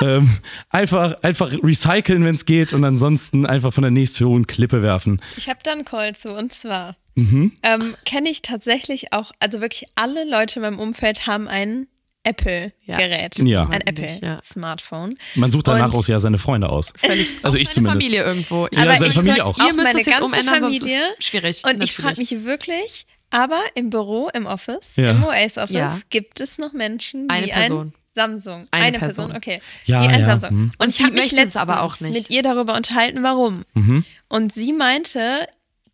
ähm, einfach, einfach recyceln, wenn es geht und ansonsten einfach von der nächsthöheren Klippe werfen. Ich habe da einen Call zu und zwar Mhm. ähm, kenne ich tatsächlich auch, also wirklich alle Leute in meinem Umfeld haben ein Apple-Gerät. Ja. Ein. Apple-Smartphone. Man sucht danach Und- auch ja seine Freunde aus. Völlig. Also Auch ich seine zumindest. Familie irgendwo. Ja, Aber seine ich Familie sag, auch. Ihr müsst meine es jetzt umändern, sonst ist Familie. schwierig. Und ich frage natürlich. mich wirklich, aber im Büro, im Office, Ja. im OAS-Office, Ja. gibt es noch Menschen, Eine die Person. ein Samsung, Eine eine, Person. Person. okay, Ja, die ein ja, Samsung. Und, Und ich sie habe mich letztens aber auch nicht. mit ihr darüber unterhalten, warum. Mhm. Und sie meinte,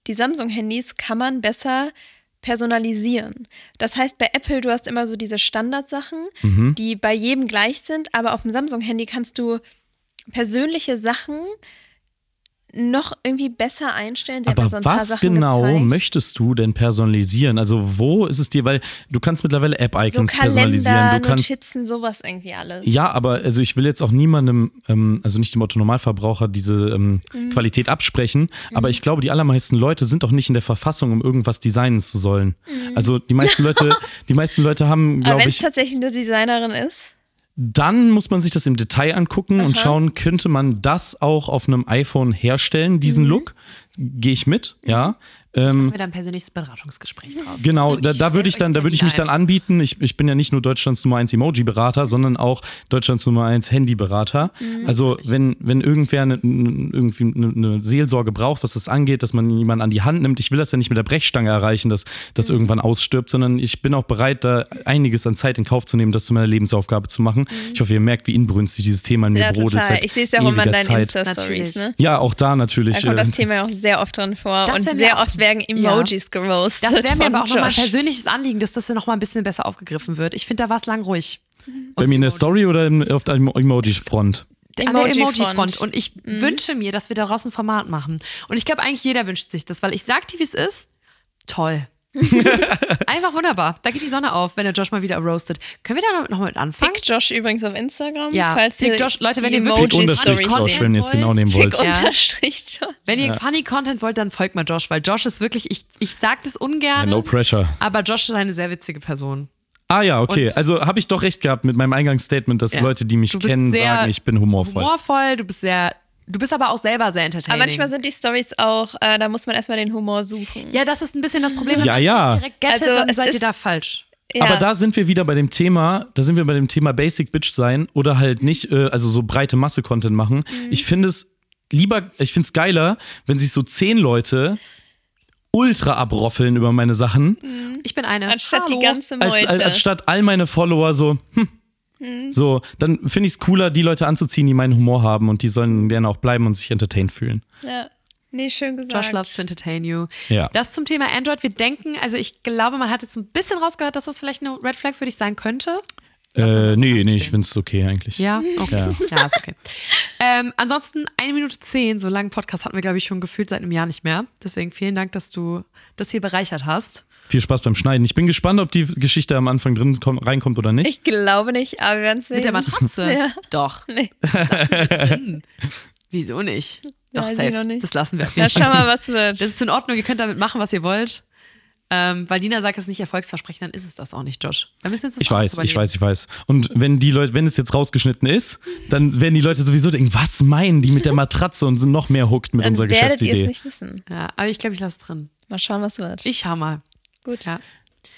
die Samsung-Handys kann man besser personalisieren. Das heißt, bei Apple, du hast immer so diese Standardsachen, Mhm. die bei jedem gleich sind, aber auf dem Samsung-Handy kannst du persönliche Sachen noch irgendwie besser einstellen. Sie Aber so ein was genau gezeigt. möchtest du denn personalisieren? Also wo ist es dir, weil du kannst mittlerweile so App-Icons Kalender, personalisieren. Du kannst Notizen, sowas irgendwie alles. Ja, aber also ich will jetzt auch niemandem, ähm, also nicht dem Otto Normalverbraucher, diese ähm, Mhm. Qualität absprechen. Aber ich glaube, die allermeisten Leute sind auch nicht in der Verfassung, um irgendwas designen zu sollen. Also die meisten Leute, die meisten Leute haben, Mhm. glaube wenn es ich, tatsächlich eine Designerin ist, dann muss man sich das im Detail angucken und schauen, könnte man das auch auf einem iPhone herstellen, diesen Mhm. Look? Gehe ich mit, ja. Ähm, Machen wir da ein persönliches Beratungsgespräch draus. Genau, da, da würde ich dann, da würde ich mich dann an. anbieten. Ich, ich bin ja nicht nur Deutschlands Nummer 1 Emoji-Berater, sondern auch Deutschlands Nummer 1 Handy-Berater. Mhm. Also wenn, wenn irgendwer eine, eine- irgendwie eine, eine Seelsorge braucht, was das angeht, dass man jemanden an die Hand nimmt, ich will das ja nicht mit der Brechstange erreichen, dass das Mhm. irgendwann ausstirbt, sondern ich bin auch bereit, da einiges an Zeit in Kauf zu nehmen, das zu meiner Lebensaufgabe zu machen. Ich hoffe, ihr merkt, wie inbrünstig dieses Thema in mir Mhm. ja brodelt. total. Seit Ich sehe es ja auch immer in deinen. Insta-Stories, ne? Ja, auch da natürlich. Da kommt das äh, Thema ja auch sehr oft drin vor Das und sehr oft werden Emojis gerostet. Das wäre mir aber auch nochmal ein persönliches Anliegen, dass das nochmal ein bisschen besser aufgegriffen wird. Ich finde, da war es lang ruhig. bei mir in der Story oder auf der Emoji-Front? an der Emoji-Front. Und ich wünsche mir, dass wir daraus ein Format machen. Und ich glaube, eigentlich jeder wünscht sich das, weil ich sag dir, wie es ist. Toll. Einfach wunderbar. Da geht die Sonne auf, wenn der Josh mal wieder roastet. Können wir da noch mit anfangen? Fick Josh übrigens auf Instagram. Ja, falls ihr Josh, Leute, wenn ihr wirklich unterstrich Josh, wenn ihr es genau nehmen wollt. Ja. unterstrich Josh. Wenn ihr funny Content wollt, dann folgt mal Josh, weil Josh ist wirklich, ich, ich sag das ungern, No pressure. aber Josh ist eine sehr witzige Person. Ah ja, okay. Und- also habe ich doch recht gehabt mit meinem Eingangsstatement, dass Ja. Leute, die mich kennen, sagen, ich bin humorvoll. Humorvoll, du bist sehr, du bist aber auch selber sehr entertaining. Aber manchmal sind die Stories auch, äh, da muss man erstmal den Humor suchen. ja, das ist ein bisschen das Problem. Wenn Ja, man ja. nicht direkt gettet, Also, dann es seid ihr ist- da falsch. Ja. Aber da sind wir wieder bei dem Thema, da sind wir bei dem Thema Basic Bitch sein oder halt nicht, äh, also so breite Masse-Content machen. Mhm. Ich finde es lieber, ich finde es geiler, wenn sich so zehn Leute ultra abroffeln über meine Sachen, Ich bin eine. Anstatt Hallo. die ganze als, Meute. als, als statt all meine Follower so, hm. Mhm. So, dann finde ich es cooler, die Leute anzuziehen, die meinen Humor haben und die sollen gerne auch bleiben und sich entertained fühlen. ja. Nee, schön gesagt. Josh loves to entertain you. Ja. Das zum Thema Android. Wir denken, also ich glaube, man hat jetzt ein bisschen rausgehört, dass das vielleicht eine Red Flag für dich sein könnte. Äh, nee, nee, ich finde es okay eigentlich. Ja, okay. Ja. Ja, ist okay. Ähm, ansonsten eine Minute zehn, so langen Podcast hatten wir, glaube ich, schon gefühlt seit einem Jahr nicht mehr. Deswegen vielen Dank, dass du das hier bereichert hast. Viel Spaß beim Schneiden. Ich bin gespannt, ob die Geschichte am Anfang drin kommt, reinkommt oder nicht. Ich glaube nicht, aber wir werden sehen. Mit der Matratze? Ja. Doch. Nee. Wieso nicht? Doch, Weiß ich safe. noch nicht. Das lassen wir. auf jeden schau Fall. mal, was wird. Das ist in Ordnung, ihr könnt damit machen, was ihr wollt. Ähm, weil Dina sagt, es ist nicht erfolgsversprechend, dann ist es das auch nicht, Josh. Dann müssen wir uns das Ich weiß, überlegen. ich weiß, ich weiß. Und wenn die Leute, wenn es jetzt rausgeschnitten ist, dann werden die Leute sowieso denken, was meinen die mit der Matratze und sind noch mehr hooked mit Dann unserer werdet ihr es Geschäftsidee. nicht wissen. Ja, aber ich glaube, ich lasse es drin. Mal schauen, was wird. Ich hau mal. Gut. Ja.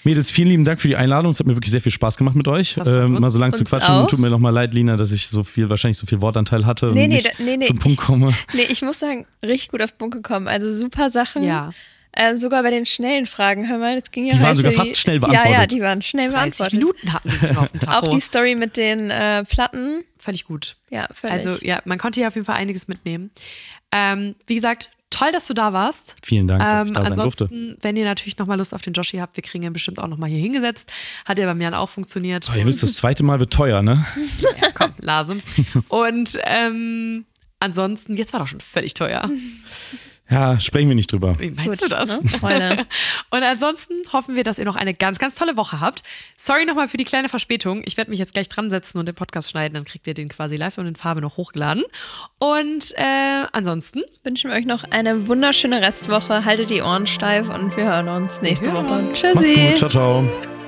Mädels, vielen lieben Dank für die Einladung. Es hat mir wirklich sehr viel Spaß gemacht mit euch. Ähm, mal so lange zu quatschen. auch. Tut mir nochmal leid, Lina, dass ich so viel, wahrscheinlich so viel Wortanteil hatte Nee, und nee, nicht da- nee, nee, zum Punkt komme. Nee, ich muss sagen, richtig gut auf den Punkt gekommen. Also super Sachen. Ja. Ähm, sogar bei den schnellen Fragen, hör mal, das ging ja Die waren heute sogar fast schnell Ja, ja, beantwortet. die waren schnell 30 beantwortet. Minuten hatten wir noch auf dem Tacho. Auch die Story mit den äh, Platten. Fand ich gut. Ja, völlig. Also ja, man konnte hier auf jeden Fall einiges mitnehmen. Ähm, wie gesagt, toll, dass du da warst. Vielen Dank, dass ich Ähm, da sein durfte. ansonsten, wenn ihr natürlich nochmal Lust auf den Joshi habt, wir kriegen ihn bestimmt auch nochmal hier hingesetzt. Hat ja bei mir dann auch funktioniert. Oh, ihr wisst, das zweite Mal wird teuer, ne? Ja, komm, Lasem. Und ähm, ansonsten, jetzt war doch schon völlig teuer. Ja, sprechen wir nicht drüber. Wie meinst Gut, du das? ne? Freunde. Und ansonsten hoffen wir, dass ihr noch eine ganz, ganz tolle Woche habt. Sorry nochmal für die kleine Verspätung. Ich werde mich jetzt gleich dran setzen und den Podcast schneiden. Dann kriegt ihr den quasi live und in Farbe noch hochgeladen. Und äh, ansonsten Wünschen wir euch noch eine wunderschöne Restwoche. Haltet die Ohren steif und wir hören uns nächste Wir hören Woche. uns. Tschüssi. Macht's gut. Ciao, ciao.